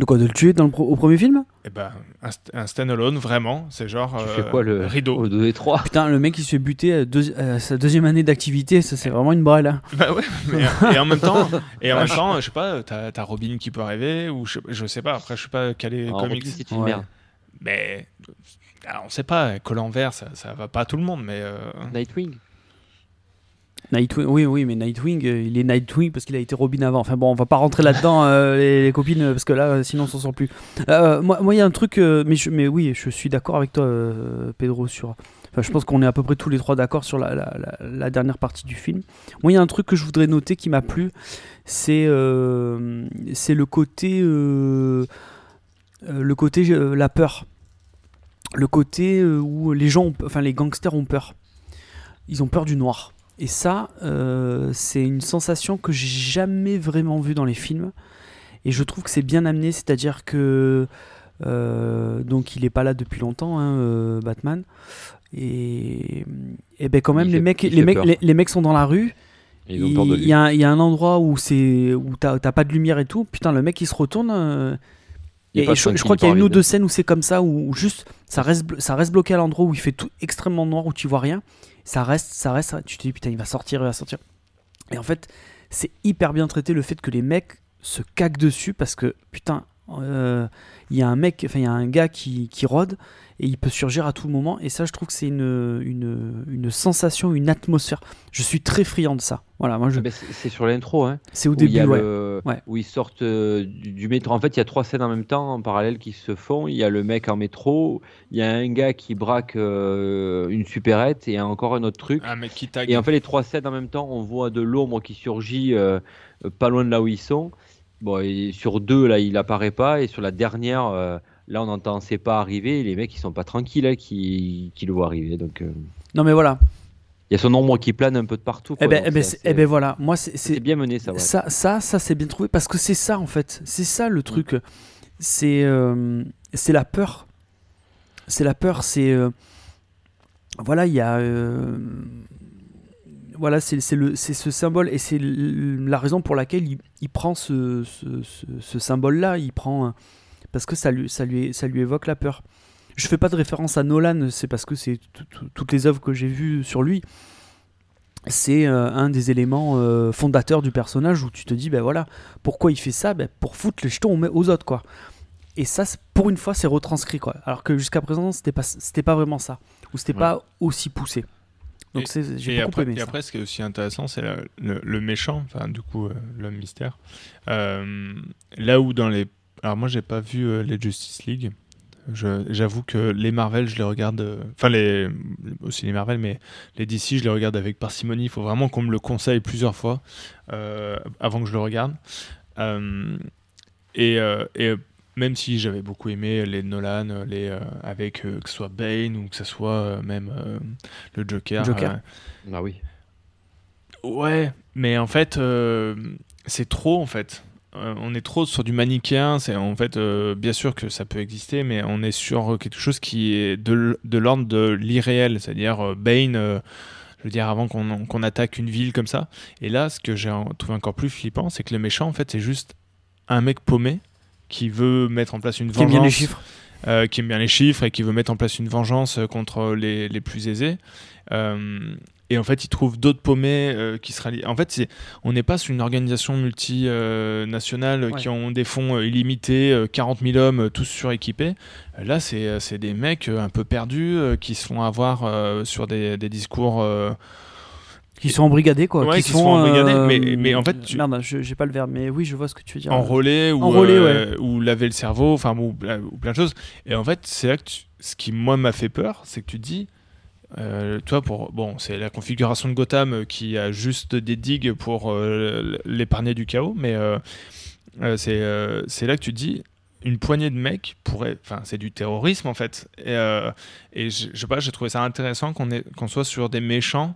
de quoi De le tuer dans le pro- au premier film? Et ben un, st- un stand-alone vraiment c'est genre Tu euh, fais quoi le rideau au 2 et 3 Putain, le mec il se fait buter à, deux- à sa deuxième année d'activité, ça c'est vraiment une brêle. hein. *laughs* Bah ouais, mais, et en même temps, *laughs* et en même temps, je sais pas, t'as t'as Robin qui peut arriver ou je, je sais pas. Après, je suis pas calé Alors, comics, Robin, c'est une Ouais. merde. mais alors, on sait pas. Collant vert, ça, ça va pas à tout le monde, mais euh, Nightwing. Nightwing, oui, oui, mais Nightwing, euh, il est Nightwing parce qu'il a été Robin avant. Enfin bon, on va pas rentrer là-dedans, *laughs* euh, les, les copines, parce que là, euh, sinon on s'en sort plus. Euh, moi, moi, il y a un truc, euh, mais, je- mais oui, je suis d'accord avec toi, euh, Pedro, sur. Enfin, je pense qu'on est à peu près tous les trois d'accord sur la, la- la- la dernière partie du film. Moi, il y a un truc que je voudrais noter qui m'a plu, c'est euh, c'est le côté, euh, euh, le côté euh, la peur, le côté euh, où les gens, ont- enfin les gangsters ont peur. Ils ont peur du noir. Et ça, euh, c'est une sensation que j'ai jamais vraiment vue dans les films. Et je trouve que c'est bien amené, c'est-à-dire que euh, donc il est pas là depuis longtemps, hein, euh, Batman. Et, et ben quand même Il les fait- mecs, les mecs, les, les mecs sont dans la rue. Il y, a un- il y a un endroit où c'est où t'as pas de lumière et tout. Putain, le mec il se retourne. euh, et je, crois il qu'il y a une ou deux scènes où c'est comme ça, où, où juste ça reste, ça reste bloqué à l'endroit où il fait tout extrêmement noir, où tu vois rien. Ça reste, ça reste. Tu te dis putain, il va sortir, il va sortir. Et en fait, c'est hyper bien traité le fait que les mecs se caquent dessus parce que putain, il y a un mec, enfin il y a un gars qui, qui rôde et il peut surgir à tout moment. Et ça, je trouve que c'est une, une, une sensation, une atmosphère. Je suis très friand de ça. Voilà, moi je. Ah ben, c'est sur l'intro, hein, C'est au où il y début, a ouais. le- Ouais. où ils sortent euh, du, du métro. En fait, il y a trois scènes en même temps, en parallèle, qui se font. Il y a le mec en métro, il y a un gars qui braque euh, une supérette et encore un autre truc. Un mec qui tag. Et en fait, les trois scènes en même temps, on voit de l'ombre qui surgit euh, euh, pas loin de là où ils sont. Bon, et sur deux, là, il apparaît pas. Et sur la dernière, euh, là, on entend ses pas arriver. Et les mecs, ils sont pas tranquilles, là, qui, qui le voient arriver. Donc, euh, Non mais voilà. il y a son ombre qui plane un peu de partout. Eh ben, eh ben, c'est c'est- assez- eh ben voilà. Moi c'est c'est c'est- bien mené, ça. ouais. Ça, ça, ça c'est bien trouvé parce que c'est ça en fait. C'est ça le truc. C'est euh, c'est la peur. C'est la peur. C'est voilà, il y a voilà, c'est ce symbole et c'est la raison pour laquelle il, il prend ce, ce, ce- ce symbole-là. Il prend parce que ça lui ça lui ça lui évoque la peur. Je fais pas de référence à Nolan, c'est parce que c'est tout- tout- toutes les œuvres que j'ai vues sur lui c'est euh, un des éléments euh, fondateurs du personnage où tu te dis ben voilà pourquoi il fait ça? Ben, pour foutre les jetons aux, autres quoi et ça pour une fois c'est retranscrit quoi alors que jusqu'à présent c'était pas pas vraiment ça ou c'était Ouais. pas aussi poussé donc j'ai beaucoup après, aimé et ça. après, ce qui est aussi intéressant, c'est le, le méchant, enfin, du coup, euh, l'homme mystère. Euh, là où dans les. Alors, moi, j'ai pas vu euh, les Justice League. J'avoue que les Marvel, je les regarde. Enfin, les, aussi les Marvel, mais les DC, je les regarde avec parcimonie. Il faut vraiment qu'on me le conseille plusieurs fois avant que je le regarde. Et, et même si j'avais beaucoup aimé les Nolan, euh, les, euh, avec euh, que ce soit Bane ou que ce soit euh, même euh, le Joker. Joker. euh, Ah oui. Ouais, mais en fait, euh, c'est trop en fait. Euh, on est trop sur du manichéen. C'est en fait, euh, bien sûr que ça peut exister, mais on est sur quelque chose qui est de, l'ordre de l'irréel, c'est-à-dire euh, Bane. euh, je veux dire, avant qu'on attaque une ville comme ça. Et là, ce que j'ai trouvé encore plus flippant, c'est que le méchant, en fait, c'est juste un mec paumé qui veut mettre en place une Qui aime vengeance bien les chiffres euh, qui aime bien les chiffres et qui veut mettre en place une vengeance euh, contre les, les plus aisés. Euh, et en fait, il trouve d'autres paumés euh, qui se rallient. En fait, on n'est pas sur une organisation multinationale Ouais. qui ont des fonds illimités, euh, 40 000 hommes, tous suréquipés. Là, c'est, des mecs un peu perdus qui se font avoir sur des, des discours. Qui sont embrigadés quoi Ouais, qui, sont font embrigader, euh, mais- mais en fait, tu- merde je- j'ai pas le verbe mais oui je vois ce que tu veux dire ou, Enrôler, euh, ou laver le cerveau, enfin ou, ou plein de choses. Et en fait, c'est là que tu- ce qui moi m'a fait peur, c'est que tu te dis, euh, toi pour bon, c'est la configuration de Gotham qui a juste des digues pour l'épargner du chaos, mais c'est c'est là que tu te dis. Une poignée de mecs pourrait, enfin, c'est du terrorisme en fait. Et, euh, et je, je sais pas, j'ai trouvé ça intéressant qu'on soit sur des méchants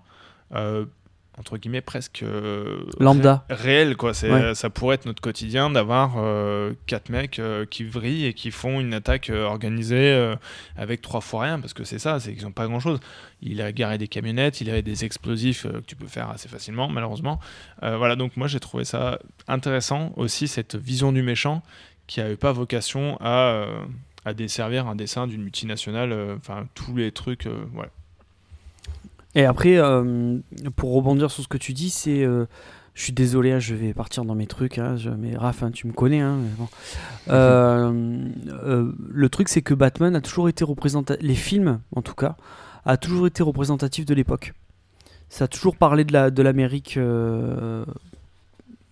entre guillemets presque euh, Lambda. ré- réels quoi. C'est, Ouais. ça pourrait être notre quotidien d'avoir euh, quatre mecs euh, qui vrillent et qui font une attaque euh, organisée euh, avec trois fois rien parce que c'est ça, c'est qu'ils ont pas grand chose. Il a garé des camionnettes, il avait des explosifs euh, que tu peux faire assez facilement malheureusement. Euh, voilà donc moi j'ai trouvé ça intéressant aussi cette vision du méchant qui avait pas vocation à euh, à desservir un dessin d'une multinationale, euh, enfin tous les trucs, euh, ouais. Et après, euh, pour rebondir sur ce que tu dis, c'est. euh, je suis désolé, hein, je vais partir dans mes trucs. hein, je- mais Raph, hein, tu me connais. hein, mais bon. *laughs* Euh, euh, le truc, c'est que Batman a toujours été représentatif. Les films, en tout cas, a toujours été représentatif de l'époque. Ça a toujours parlé de la de l'Amérique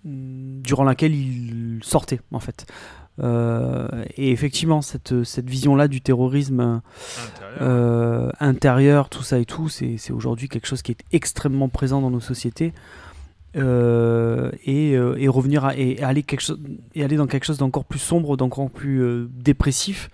durant laquelle il sortait, en fait. Euh, et effectivement, cette, cette vision-là du terrorisme euh, intérieur, tout ça et tout, c'est c'est aujourd'hui quelque chose qui est extrêmement présent dans nos sociétés. Euh, et, euh, et revenir à, et aller quelque chose et aller dans quelque chose d'encore plus sombre, d'encore plus euh, dépressif.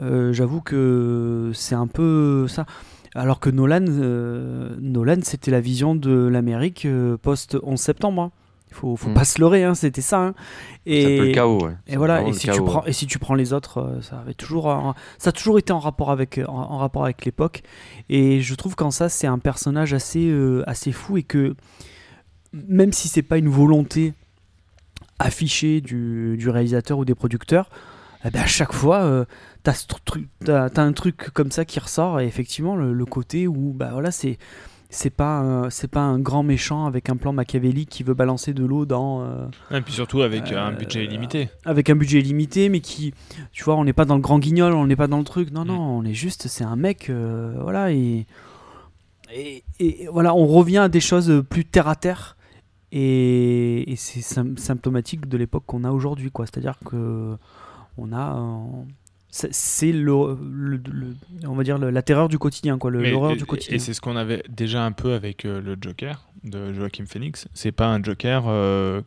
euh, J'avoue que c'est un peu ça. Alors que Nolan, euh, Nolan, c'était la vision de l'Amérique post 11 septembre. Il faut, faut Mm. pas se leurrer, hein, c'était ça. hein. C'est un peu le Et, chaos. ouais. et C'est voilà. Et si, tu prends, ouais. et si tu prends les autres, euh, ça avait toujours, un- ça a toujours été en rapport avec, en, en rapport avec l'époque. Et je trouve qu'en ça, c'est un personnage assez, euh, assez fou et que même si c'est pas une volonté affichée du, du réalisateur ou des producteurs, eh ben, à chaque fois, euh, t'as t'as un truc comme ça qui ressort et effectivement le, le côté où bah voilà c'est c'est pas un, c'est pas un grand méchant avec un plan machiavélique qui veut balancer de l'eau dans euh, Et puis surtout avec un Euh, budget illimité. avec un budget limité mais qui tu vois on n'est pas dans le grand guignol on n'est pas dans le truc non Mm. non on est juste c'est un mec euh, voilà et, et et voilà on revient à des choses plus terre à terre et, et c'est sym- symptomatique de l'époque qu'on a aujourd'hui quoi c'est à dire que on a c'est le, le- le- on va dire le- la terreur du quotidien quoi le- Mais- l'horreur et- du Et quotidien c'est ce qu'on avait déjà un peu avec euh, le Joker de Joaquin Phoenix. C'est pas un Joker euh,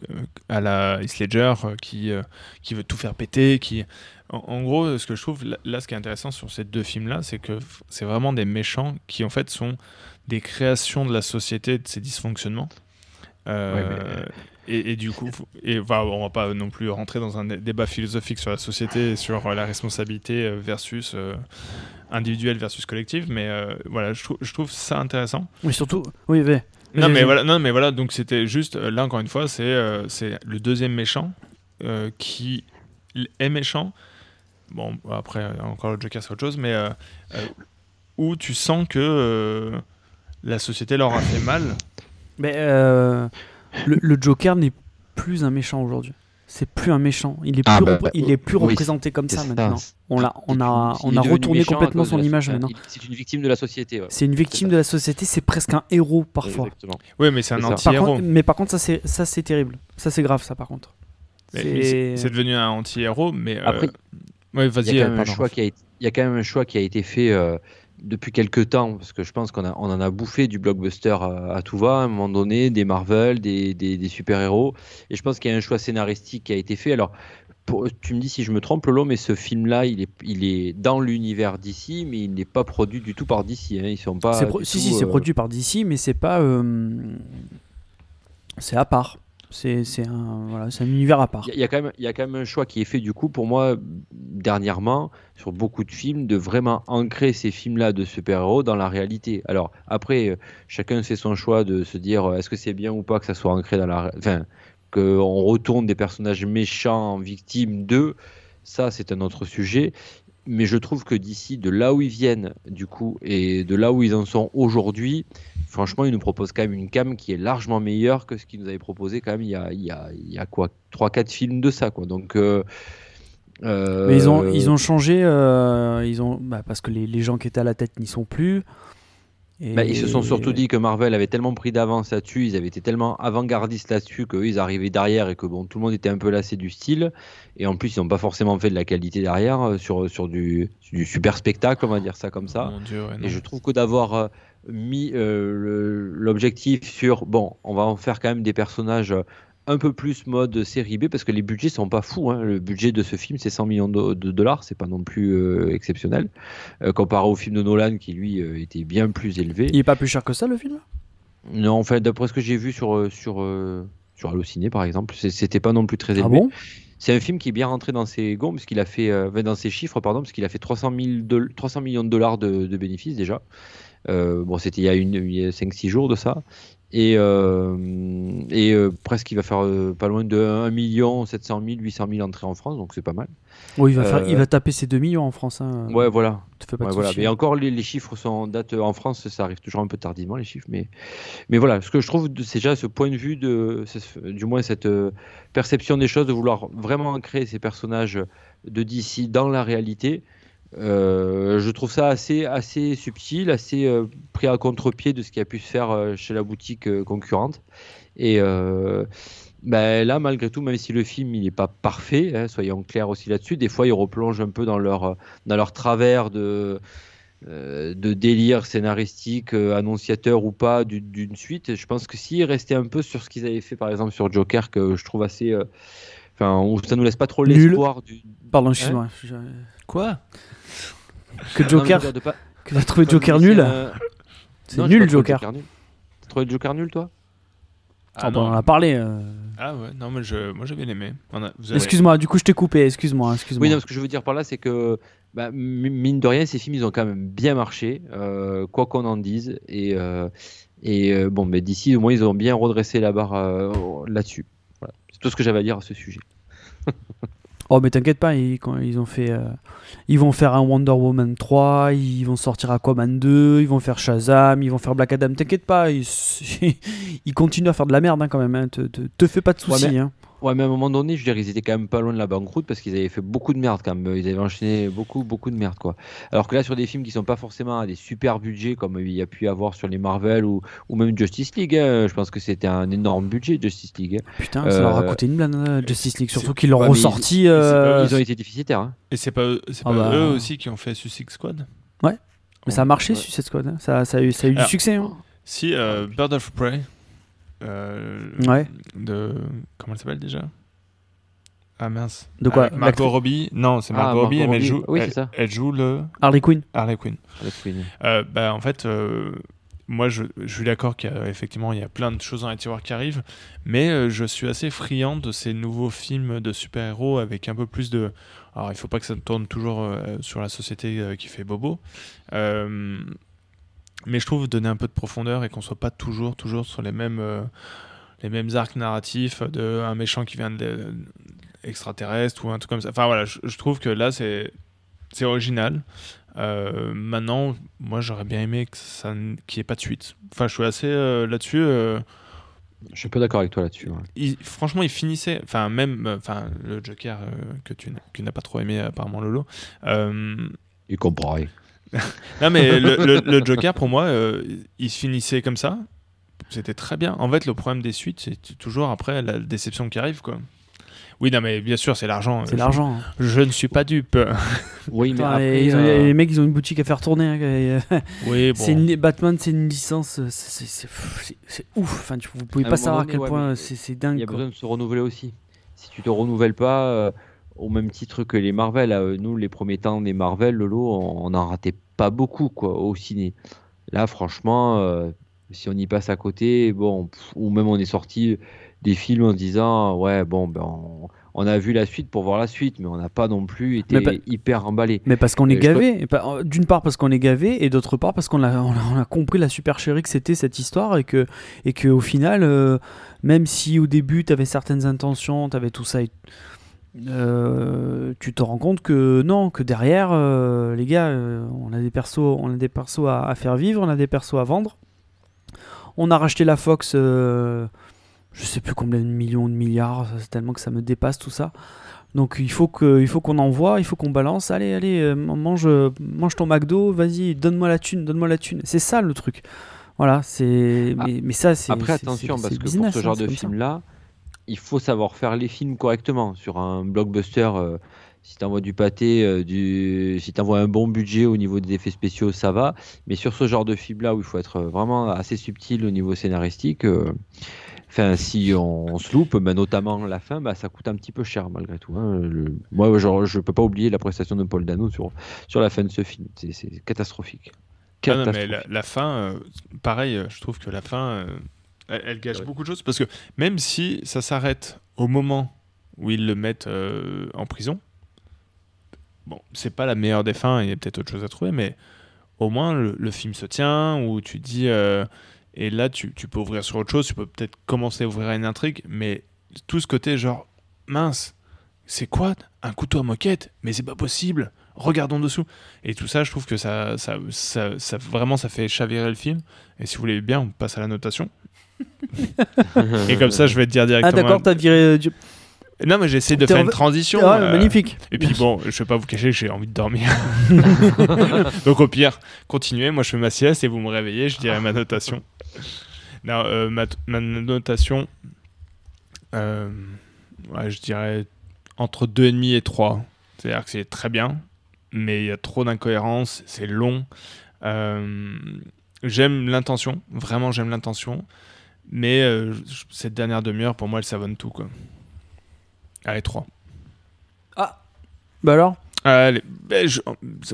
à la Heath Ledger euh, qui, euh, qui veut tout faire péter. Qui... En, en gros, ce que je trouve là, là, ce qui est intéressant sur ces deux films-là, c'est que c'est vraiment des méchants qui en fait sont des créations de la société de ses dysfonctionnements. Euh, Ouais, et, et du coup, et, enfin, on va pas non plus rentrer dans un dé- débat philosophique sur la société et sur euh, la responsabilité euh, versus euh, individuelle versus collective, mais euh, voilà, je, je trouve ça intéressant. mais surtout oui mais Non mais voilà, non mais voilà, donc c'était juste là encore une fois, c'est euh, c'est le deuxième méchant qui est méchant. Bon après encore le Joker c'est autre chose, mais où tu sens que la société leur a fait mal. Mais le, le Joker n'est plus un méchant aujourd'hui. C'est plus un méchant. Il est plus, Ah, bah, repr- il est plus oui, représenté comme ça ça. maintenant. On l'a, on a, on a retourné complètement son la- image maintenant. C'est une victime de la société. ouais. C'est une victime de la société. C'est presque un héros parfois. Exactement. Oui mais c'est un anti-héros. contre- mais par contre, ça c'est, ça c'est terrible. Ça c'est grave, ça par contre. C'est- devenu un anti-héros, mais euh, Après, ouais, Il vas-y. y, a euh, quand même un pardon. choix qui a été, il y a quand même un choix qui a été fait euh, depuis quelques temps, parce que je pense qu'on on en a bouffé du blockbuster à, à tout va, à un moment donné, des Marvel, des, des- des super-héros, et je pense qu'il y a un choix scénaristique qui a été fait. Alors, pour- tu me dis si je me trompe, Lolo, mais ce film-là, il est, il est dans l'univers d'ici, mais il n'est pas produit du tout par DC. Hein. Ils sont pas. pro- si tout, si, c'est euh, produit par DC, mais c'est pas. euh, c'est à part. C'est, un, voilà, un univers à part. Il y, a- quand même, y a quand même un choix qui est fait du coup pour moi dernièrement sur beaucoup de films de vraiment ancrer ces films-là de super-héros dans la réalité. Alors après, euh, chacun fait son choix de se dire euh, est-ce que c'est bien ou pas que ça soit ancré dans la, enfin qu'on retourne des personnages méchants victimes d'eux. Ça, c'est un autre sujet. Mais je trouve que d'ici, de là où ils viennent, du coup, et de là où ils en sont aujourd'hui, franchement, ils nous proposent quand même une cam qui est largement meilleure que ce qu'ils nous avaient proposé quand même il y a, il y a, il y a quoi 3-4 films de ça, quoi. Donc. euh, euh, Mais ils ont, ils ont changé, euh, ils ont, bah, parce que les, les gens qui étaient à la tête n'y sont plus. Et- bah, ils se sont surtout dit que Marvel avait tellement pris d'avance là-dessus, ils avaient été tellement avant-gardistes là-dessus qu'eux ils arrivaient derrière et que bon, tout le monde était un peu lassé du style. Et en plus, ils n'ont pas forcément fait de la qualité derrière euh, sur, sur du, du super spectacle, on va dire ça comme ça. Dieu, ouais. Et je trouve que d'avoir euh, mis euh, l'objectif sur bon, on va en faire quand même des personnages euh, un peu plus mode série B parce que les budgets sont pas fous. hein. Le budget de ce film c'est 100 millions de, de dollars, c'est pas non plus euh, exceptionnel euh, comparé au film de Nolan qui lui euh, était bien plus élevé. Il est pas plus cher que ça le film? Non, enfin d'après ce que j'ai vu sur sur sur Allociné par exemple, c'était pas non plus très élevé. Ah bon? C'est un film qui est bien rentré dans ses gonds, puisqu'il a fait, dans ses chiffres, pardon, parce qu'il a fait 300, 000 doll- 300 millions de dollars de, de bénéfices déjà. Euh, bon, c'était il y a, une- il y a 5-6 jours de ça. Et, euh, et euh, presque, il va faire pas loin de 1 million 700 000, 800 000 entrées en France, donc c'est pas mal. Oui, il va, faire, il va taper ses 2 millions en France. Hein. Ouais, voilà. Fais pas Ouais, voilà. Mais encore, les, les chiffres sont en date en France, ça arrive toujours un peu tardivement, les chiffres. Mais, mais voilà, ce que je trouve, c'est déjà ce point de vue, de, du moins cette euh, perception des choses, de vouloir vraiment ancrer ces personnages de DC dans la réalité. Euh, je trouve ça assez, assez subtil, assez euh, pris à contre-pied de ce qui a pu se faire euh, chez la boutique concurrente. Et ben là, malgré tout, même si le film il n'est pas parfait, hein, soyons clairs aussi là-dessus, des fois ils replongent un peu dans leur, dans leur travers de, délire scénaristique, annonciateur ou pas du- d'une suite. Je pense que s'ils restaient un peu sur ce qu'ils avaient fait, par exemple sur Joker, que je trouve assez, enfin, ça nous laisse pas trop Nul. l'espoir du. Pardon, excuse-moi. je- Quoi Que Non, Joker, de pas- que t'as trouvé Joker nul un- C'est Non, j'ai nul Joker. nul. T'as trouvé Joker nul, toi? Ah, bah, on en a parlé. euh. Ah ouais, non, mais je, moi j'avais aimé. On a- vous avez- Excuse-moi, du coup, je t'ai coupé. Excuse-moi, excuse-moi. Oui, non, ce que je veux dire par là, c'est que bah, mine de rien, ces films, ils ont quand même bien marché, euh, quoi qu'on en dise. Et, euh, et euh, bon, mais d'ici, au moins, ils ont bien redressé la barre euh, là-dessus. C'est tout ce que j'avais à dire à ce sujet. *laughs* Oh, mais t'inquiète pas, ils, quand ils ont fait. euh, ils vont faire un Wonder Woman 3, ils vont sortir Aquaman 2, ils vont faire Shazam, ils vont faire Black Adam. T'inquiète pas, ils, *laughs* ils continuent à faire de la merde hein, quand même. hein. Te, te- te fais pas de soucis. Ouais, mais- hein. Ouais, mais à un moment donné, je veux dire, ils étaient quand même pas loin de la banqueroute parce qu'ils avaient fait beaucoup de merde quand même. Ils avaient enchaîné beaucoup, beaucoup de merde, quoi. Alors que là, sur des films qui sont pas forcément à des super budgets comme il y a pu y avoir sur les Marvel ou, ou même Justice League, hein, je pense que c'était un énorme budget, Justice League. hein. Putain, ça leur a Euh, coûté une blinde, euh, Justice League. Surtout qu'ils l'ont ouais, ils- ressorti. euh, Ils ont été déficitaires. hein. Et c'est pas, Ah pas bah. eux aussi qui ont fait Suicide Squad? Mais ça a marché, Ouais. Suicide Squad. hein. Ça, ça, a eu, ça a eu du succès. hein. Si, euh, Bird of Prey. Euh, Ouais. De. Comment elle s'appelle déjà? Ah mince. De quoi Avec Margot Robbie? Non, c'est Ah, Margot Robbie, Margot mais elle joue, Oui, elle, c'est ça. elle joue le Harley Quinn. Harley Quinn. Alex Quinn. Euh, bah, en fait, euh, moi, je, je suis d'accord qu'effectivement, il y a plein de choses dans les tiroirs qui arrivent, mais euh, je suis assez friand de ces nouveaux films de super-héros avec un peu plus de... Alors, il faut pas que ça tourne toujours euh, sur la société euh, qui fait bobo, euh, mais je trouve donner un peu de profondeur et qu'on soit pas toujours, toujours sur les mêmes, euh, les mêmes arcs narratifs de un méchant qui vient de l'e- extraterrestre ou un truc comme ça. Enfin voilà, je, je trouve que là, c'est c'est original. Euh, maintenant, moi j'aurais bien aimé que ça qu'il n'y ait pas de suite. Enfin, je suis assez euh, là-dessus. euh, Je suis pas d'accord avec toi là-dessus. ouais. il- franchement, il finissait. Enfin, même enfin, le Joker que tu n'as pas trop aimé, apparemment, Lolo. Il comprend rien. Non, mais le, le- le Joker, pour moi, euh, il se finissait comme ça. C'était très bien. En fait, le problème des suites, c'est toujours après la déception qui arrive, quoi. Oui, non, mais bien sûr, c'est l'argent. C'est l'argent. hein. Je, ne suis pas dupe. *laughs* Oui, mais Putain, après, et ils ont- euh, Les mecs, ils ont une boutique à faire tourner. hein, euh, *laughs* Oui, bon. c'est une li- Batman, c'est une licence. c'est- ouf. Enfin, tu, vous pouvez À pas savoir à quel ouais, point c'est c'est il dingue. y a quoi. besoin de se renouveler aussi. Si tu te renouvelles pas, euh, au même titre que les Marvel, euh, nous, les premiers temps des Marvel, Lolo, on on en ratait pas beaucoup quoi, au ciné. Là, franchement, euh, si on y passe à côté, bon, pff, ou même on est sorti des films en se disant, ouais, bon, ben, on, on a vu la suite pour voir la suite, mais on n'a pas non plus été hyper emballé. Mais parce qu'on est Euh, je gavé. D'une part parce qu'on est gavé et d'autre part parce qu'on a, on a, a compris la supercherie que c'était cette histoire et que, et que au final, euh, même si au début tu avais certaines intentions, tu avais tout ça, et- euh, tu te rends compte que non, que derrière, euh, les gars, euh, on a des persos, on a des persos à, à faire vivre, on a des persos à vendre. On a racheté la Fox, je sais plus combien de millions de milliards, c'est tellement que ça me dépasse tout ça. Donc il faut que, il faut qu'on envoie, il faut qu'on balance. Allez, allez, mange, mange ton McDo, vas-y, donne-moi la thune, donne-moi la thune. C'est ça le truc. Voilà, c'est. Ah, Mais, mais ça, c'est. Après, attention, parce que business, pour ce hein, genre c'est de comme ça. Il faut savoir faire les films correctement. Sur un blockbuster, euh, si tu envoies du pâté, euh, du... si tu envoies un bon budget au niveau des effets spéciaux, ça va. Mais sur ce genre de film-là, où il faut être vraiment assez subtil au niveau scénaristique, euh, Enfin, si on, on se loupe, bah, notamment la fin, bah, ça coûte un petit peu cher malgré tout. hein. Le- moi, genre, je peux pas oublier la prestation de Paul Dano sur, sur la fin de ce film. C'est- catastrophique. Ah non, mais la, la fin, euh, pareil, je trouve que la fin, euh, elle, elle gâche Ouais. beaucoup de choses parce que même si ça s'arrête au moment où ils le mettent euh, en prison, bon, c'est pas la meilleure des fins, il y a peut-être autre chose à trouver, mais au moins le, le film se tient, où tu dis, euh, et là tu, tu peux ouvrir sur autre chose, tu peux peut-être commencer à ouvrir une intrigue, mais tout ce côté genre, mince, c'est quoi Un couteau à moquette? Mais c'est pas possible Regardons dessous et tout ça, je trouve que ça, ça, ça, ça- vraiment, ça fait chavirer le film. Et si vous voulez bien, on passe à la notation. Et comme ça, je vais te dire Ah directement. d'accord, t'as viré. euh, du- Non, mais j'essaie de faire une transition. Ah, euh, Magnifique. Et puis bon, je vais pas vous cacher que j'ai envie de dormir. *laughs* Donc au pire, continuez. Moi, je fais ma sieste et vous me réveillez. Je dirai ma notation. Non, euh, ma, ma notation, euh, ouais, je dirais entre 2,5 et 3. C'est-à-dire que c'est très bien, mais il y a trop d'incohérences, c'est long. J'aime l'intention, vraiment j'aime l'intention, mais euh, cette dernière demi-heure, pour moi, elle savonne tout. Quoi. Allez, 3. Bah alors? Allez, ben, je-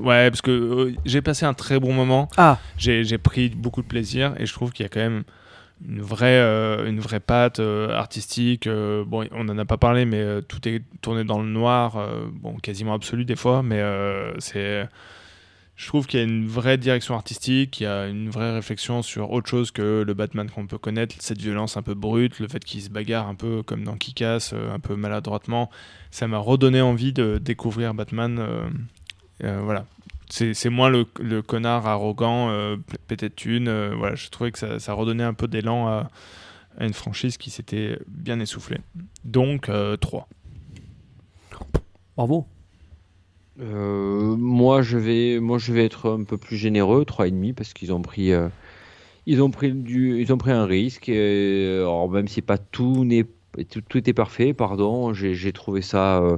ouais, parce que euh, j'ai passé un très bon moment. Ah, J'ai pris beaucoup de plaisir et je trouve qu'il y a quand même une vraie, euh, une vraie patte euh, artistique. euh, bon, on n'en a pas parlé, mais tout est tourné dans le noir, bon, quasiment absolu des fois, mais c'est. Je trouve qu'il y a une vraie direction artistique, il y a une vraie réflexion sur autre chose que le Batman qu'on peut connaître, cette violence un peu brute, le fait qu'il se bagarre un peu comme dans Kick-Ass, euh, un peu maladroitement. Ça m'a redonné envie de découvrir Batman. euh, euh, voilà. C'est moins le, connard arrogant, euh, pété de thunes. voilà, je trouvais que ça, redonnait un peu d'élan à, à une franchise qui s'était bien essoufflée. Donc, euh, 3. Bravo. Euh, moi, je vais, moi, je vais être un peu plus généreux, 3,5, parce qu'ils ont pris, euh, ils ont pris du, ils ont pris un risque. et, alors, même si pas tout n'est, tout, était parfait, pardon, j'ai trouvé ça, euh,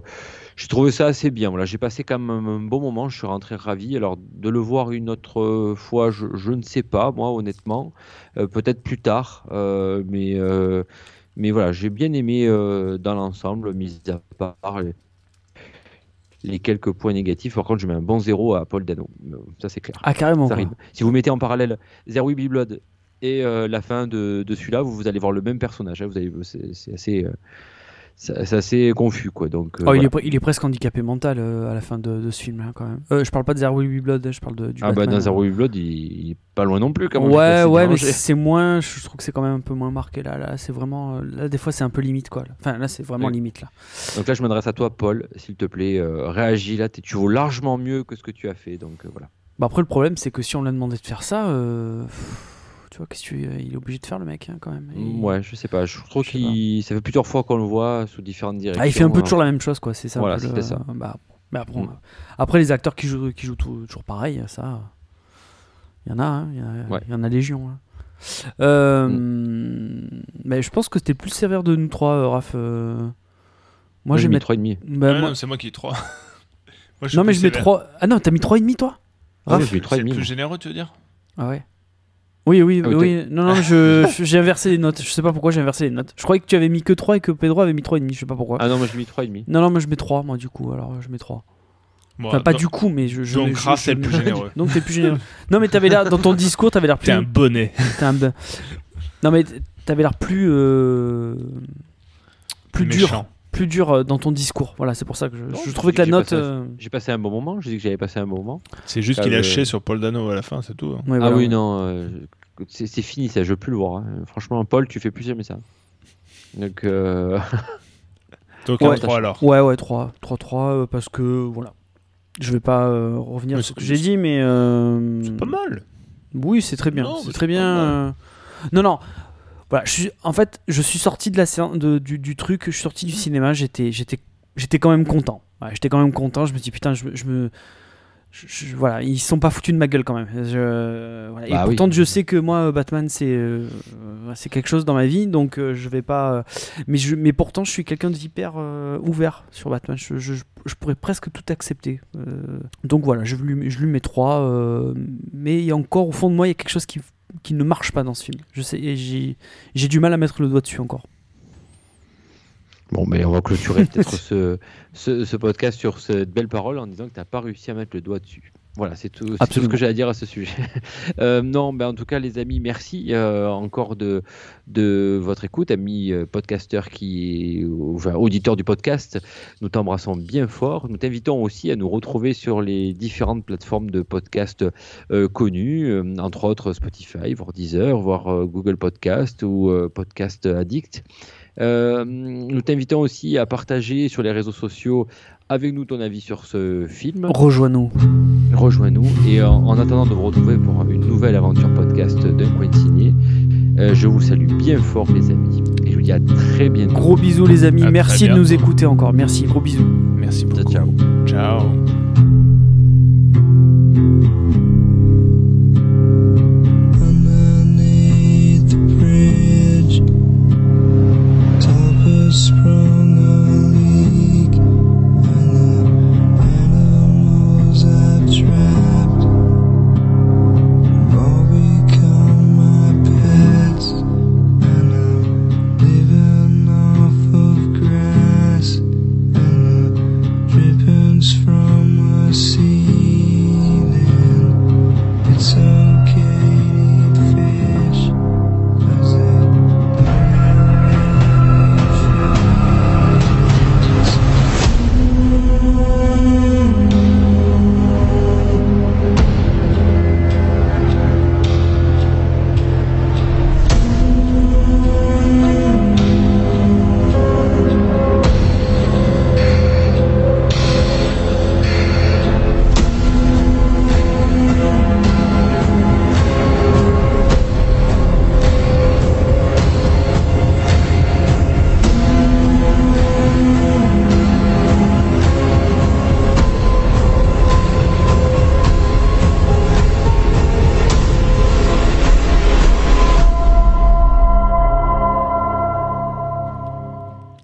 j'ai trouvé ça assez bien. Voilà, j'ai passé quand même un bon moment. Je suis rentré ravi. Alors, de le voir une autre fois, je, ne sais pas, moi, honnêtement, Euh, peut-être plus tard, euh, mais, euh, mais voilà, j'ai bien aimé euh, dans l'ensemble, mis à part les quelques points négatifs. Par contre, je mets un bon zéro à Paul Dano. Ça, c'est clair. Ah, carrément. Ça. Si vous mettez en parallèle Zero Baby Blood et euh, la fin de, de celui-là, vous, vous allez voir le même personnage. hein. Vous allez, c'est, c'est assez, euh, c'est assez confus, quoi. Donc, euh, Oh, il, est, pre- il est presque handicapé mental euh, à la fin de, de ce film, là, quand même. Euh, je parle pas de Zero Will Be Blood, je parle de, du ah bah dans. Zero Baby Blood, il, il est pas loin non plus. Quand même. Ouais, ouais, mais c'est moins. Je trouve que c'est quand même un peu moins marqué là. Là, c'est vraiment. Là, des fois, c'est un peu limite, quoi. Enfin, là, c'est vraiment Oui. limite, là. Donc là, je m'adresse à toi, Paul, s'il te plaît, euh, réagis là. Tu vaux largement mieux que ce que tu as fait. Donc euh, voilà. Bah, après, le problème, c'est que si on lui a demandé de faire ça, euh, tu vois, qu'est-ce que tu- il est obligé de faire, le mec, hein, quand même. Il- Ouais, je sais pas. Je trouve qu'il, ça fait plusieurs fois qu'on le voit sous différentes directions. Ah, il fait un peu hein. toujours la même chose, quoi. C'est ça. Voilà, le- c'était ça. Bah, mais après, Mm. après, les acteurs qui jouent, qui jouent tout- toujours pareil, ça. Il y en a, hein, il y, a- Ouais. il y en a légion. hein. Euh, Mm. Mais je pense que c'était le plus sévère de nous trois, euh, Raph. euh. Moi, j'ai mis mettre. 3,5. Bah, moi- non, c'est moi qui ai 3. *laughs* Non, mais je mets 3. Ah non, t'as mis 3,5 toi Ah ouais, Raph j'ai mis C'est 3,5. plus généreux, tu veux dire? Ah ouais. Oui, oui, Ah oui, oui. Non, non, je- *laughs* je- j'ai inversé les notes. Je sais pas pourquoi j'ai inversé les notes. Je croyais que tu avais mis que 3 et que Pedro avait mis 3,5. Je sais pas pourquoi. Ah non, moi j'ai mis 3,5. Non, non, moi je mets 3, moi, du coup. Alors, je mets 3. Bon, Enfin, pas donc- du coup, mais je. je donc, je- je- est le plus généreux. Donc, t'es plus généreux. non, mais t'avais l'air. Dans ton discours, t'avais l'air plus. T'es un bonnet. t'es un be- Non, mais t'avais l'air plus. euh, Plus dur. Méchant. Plus dur euh, dans ton discours. Voilà, c'est pour ça que je, Non, trouvais que la j'ai note. passé un- euh, J'ai passé un bon moment. J'ai dit que j'avais passé un bon moment. C'est juste qu'il a haché sur Paul Dano à la fin, c'est tout. hein. ouais, ah voilà, oui, ouais. non, euh, c'est c'est fini ça, je veux plus le voir. hein. Franchement, Paul, tu fais plus jamais ça. Donc, euh, *laughs* Donc Ouais. un 3 alors. Ouais, ouais, 3. 3-3, euh, parce que voilà. Je vais pas euh, revenir Mais sur ce que j'ai dit, mais. euh, C'est pas mal. Oui, c'est très bien. Non, c'est c'est très bien. euh, Non, non. Voilà, je suis... en fait, je suis sorti de la séance, de- du, du truc, je suis sorti du cinéma, j'étais, j'étais, j'étais quand même content. Ouais, j'étais quand même content. Je me dis putain, je, je me, je- je- voilà, ils sont pas foutus de ma gueule quand même. Je... voilà. Et Bah oui. pourtant, je sais que moi, Batman, c'est, euh, c'est quelque chose dans ma vie, donc euh, je vais pas. euh, Mais, je, mais pourtant, je suis quelqu'un d'hyper euh, ouvert sur Batman. Je, je, je pourrais presque tout accepter. Euh, donc voilà, je lui, je lui mets 3. mais il y a encore, au fond de moi, il y a quelque chose qui, qui ne marche pas dans ce film. Je sais, j'ai du mal à mettre le doigt dessus encore. Bon, mais on va clôturer *laughs* peut-être ce, ce, ce podcast sur cette belle parole en disant que tu n'as pas réussi à mettre le doigt dessus. Voilà, c'est tout, tout ce que j'ai à dire à ce sujet. *laughs* Euh, non, ben en tout cas, les amis, merci euh, encore de, de votre écoute, amis euh, podcasteurs qui, enfin, auditeurs du podcast. Nous t'embrassons bien fort. Nous t'invitons aussi à nous retrouver sur les différentes plateformes de podcast euh, connues, entre autres Spotify, voire Deezer, voire Google Podcast ou Podcast Addict. Euh, nous t'invitons aussi à partager sur les réseaux sociaux avec nous ton avis sur ce film. Rejoins-nous. Rejoins-nous et en, en attendant de vous retrouver pour une nouvelle aventure podcast d'un coin signé, euh, je vous salue bien fort les amis et je vous dis à très bientôt. Gros bisous, les amis. À Merci de nous écouter encore. Merci. Gros bisous. Merci beaucoup. Ciao. Ciao.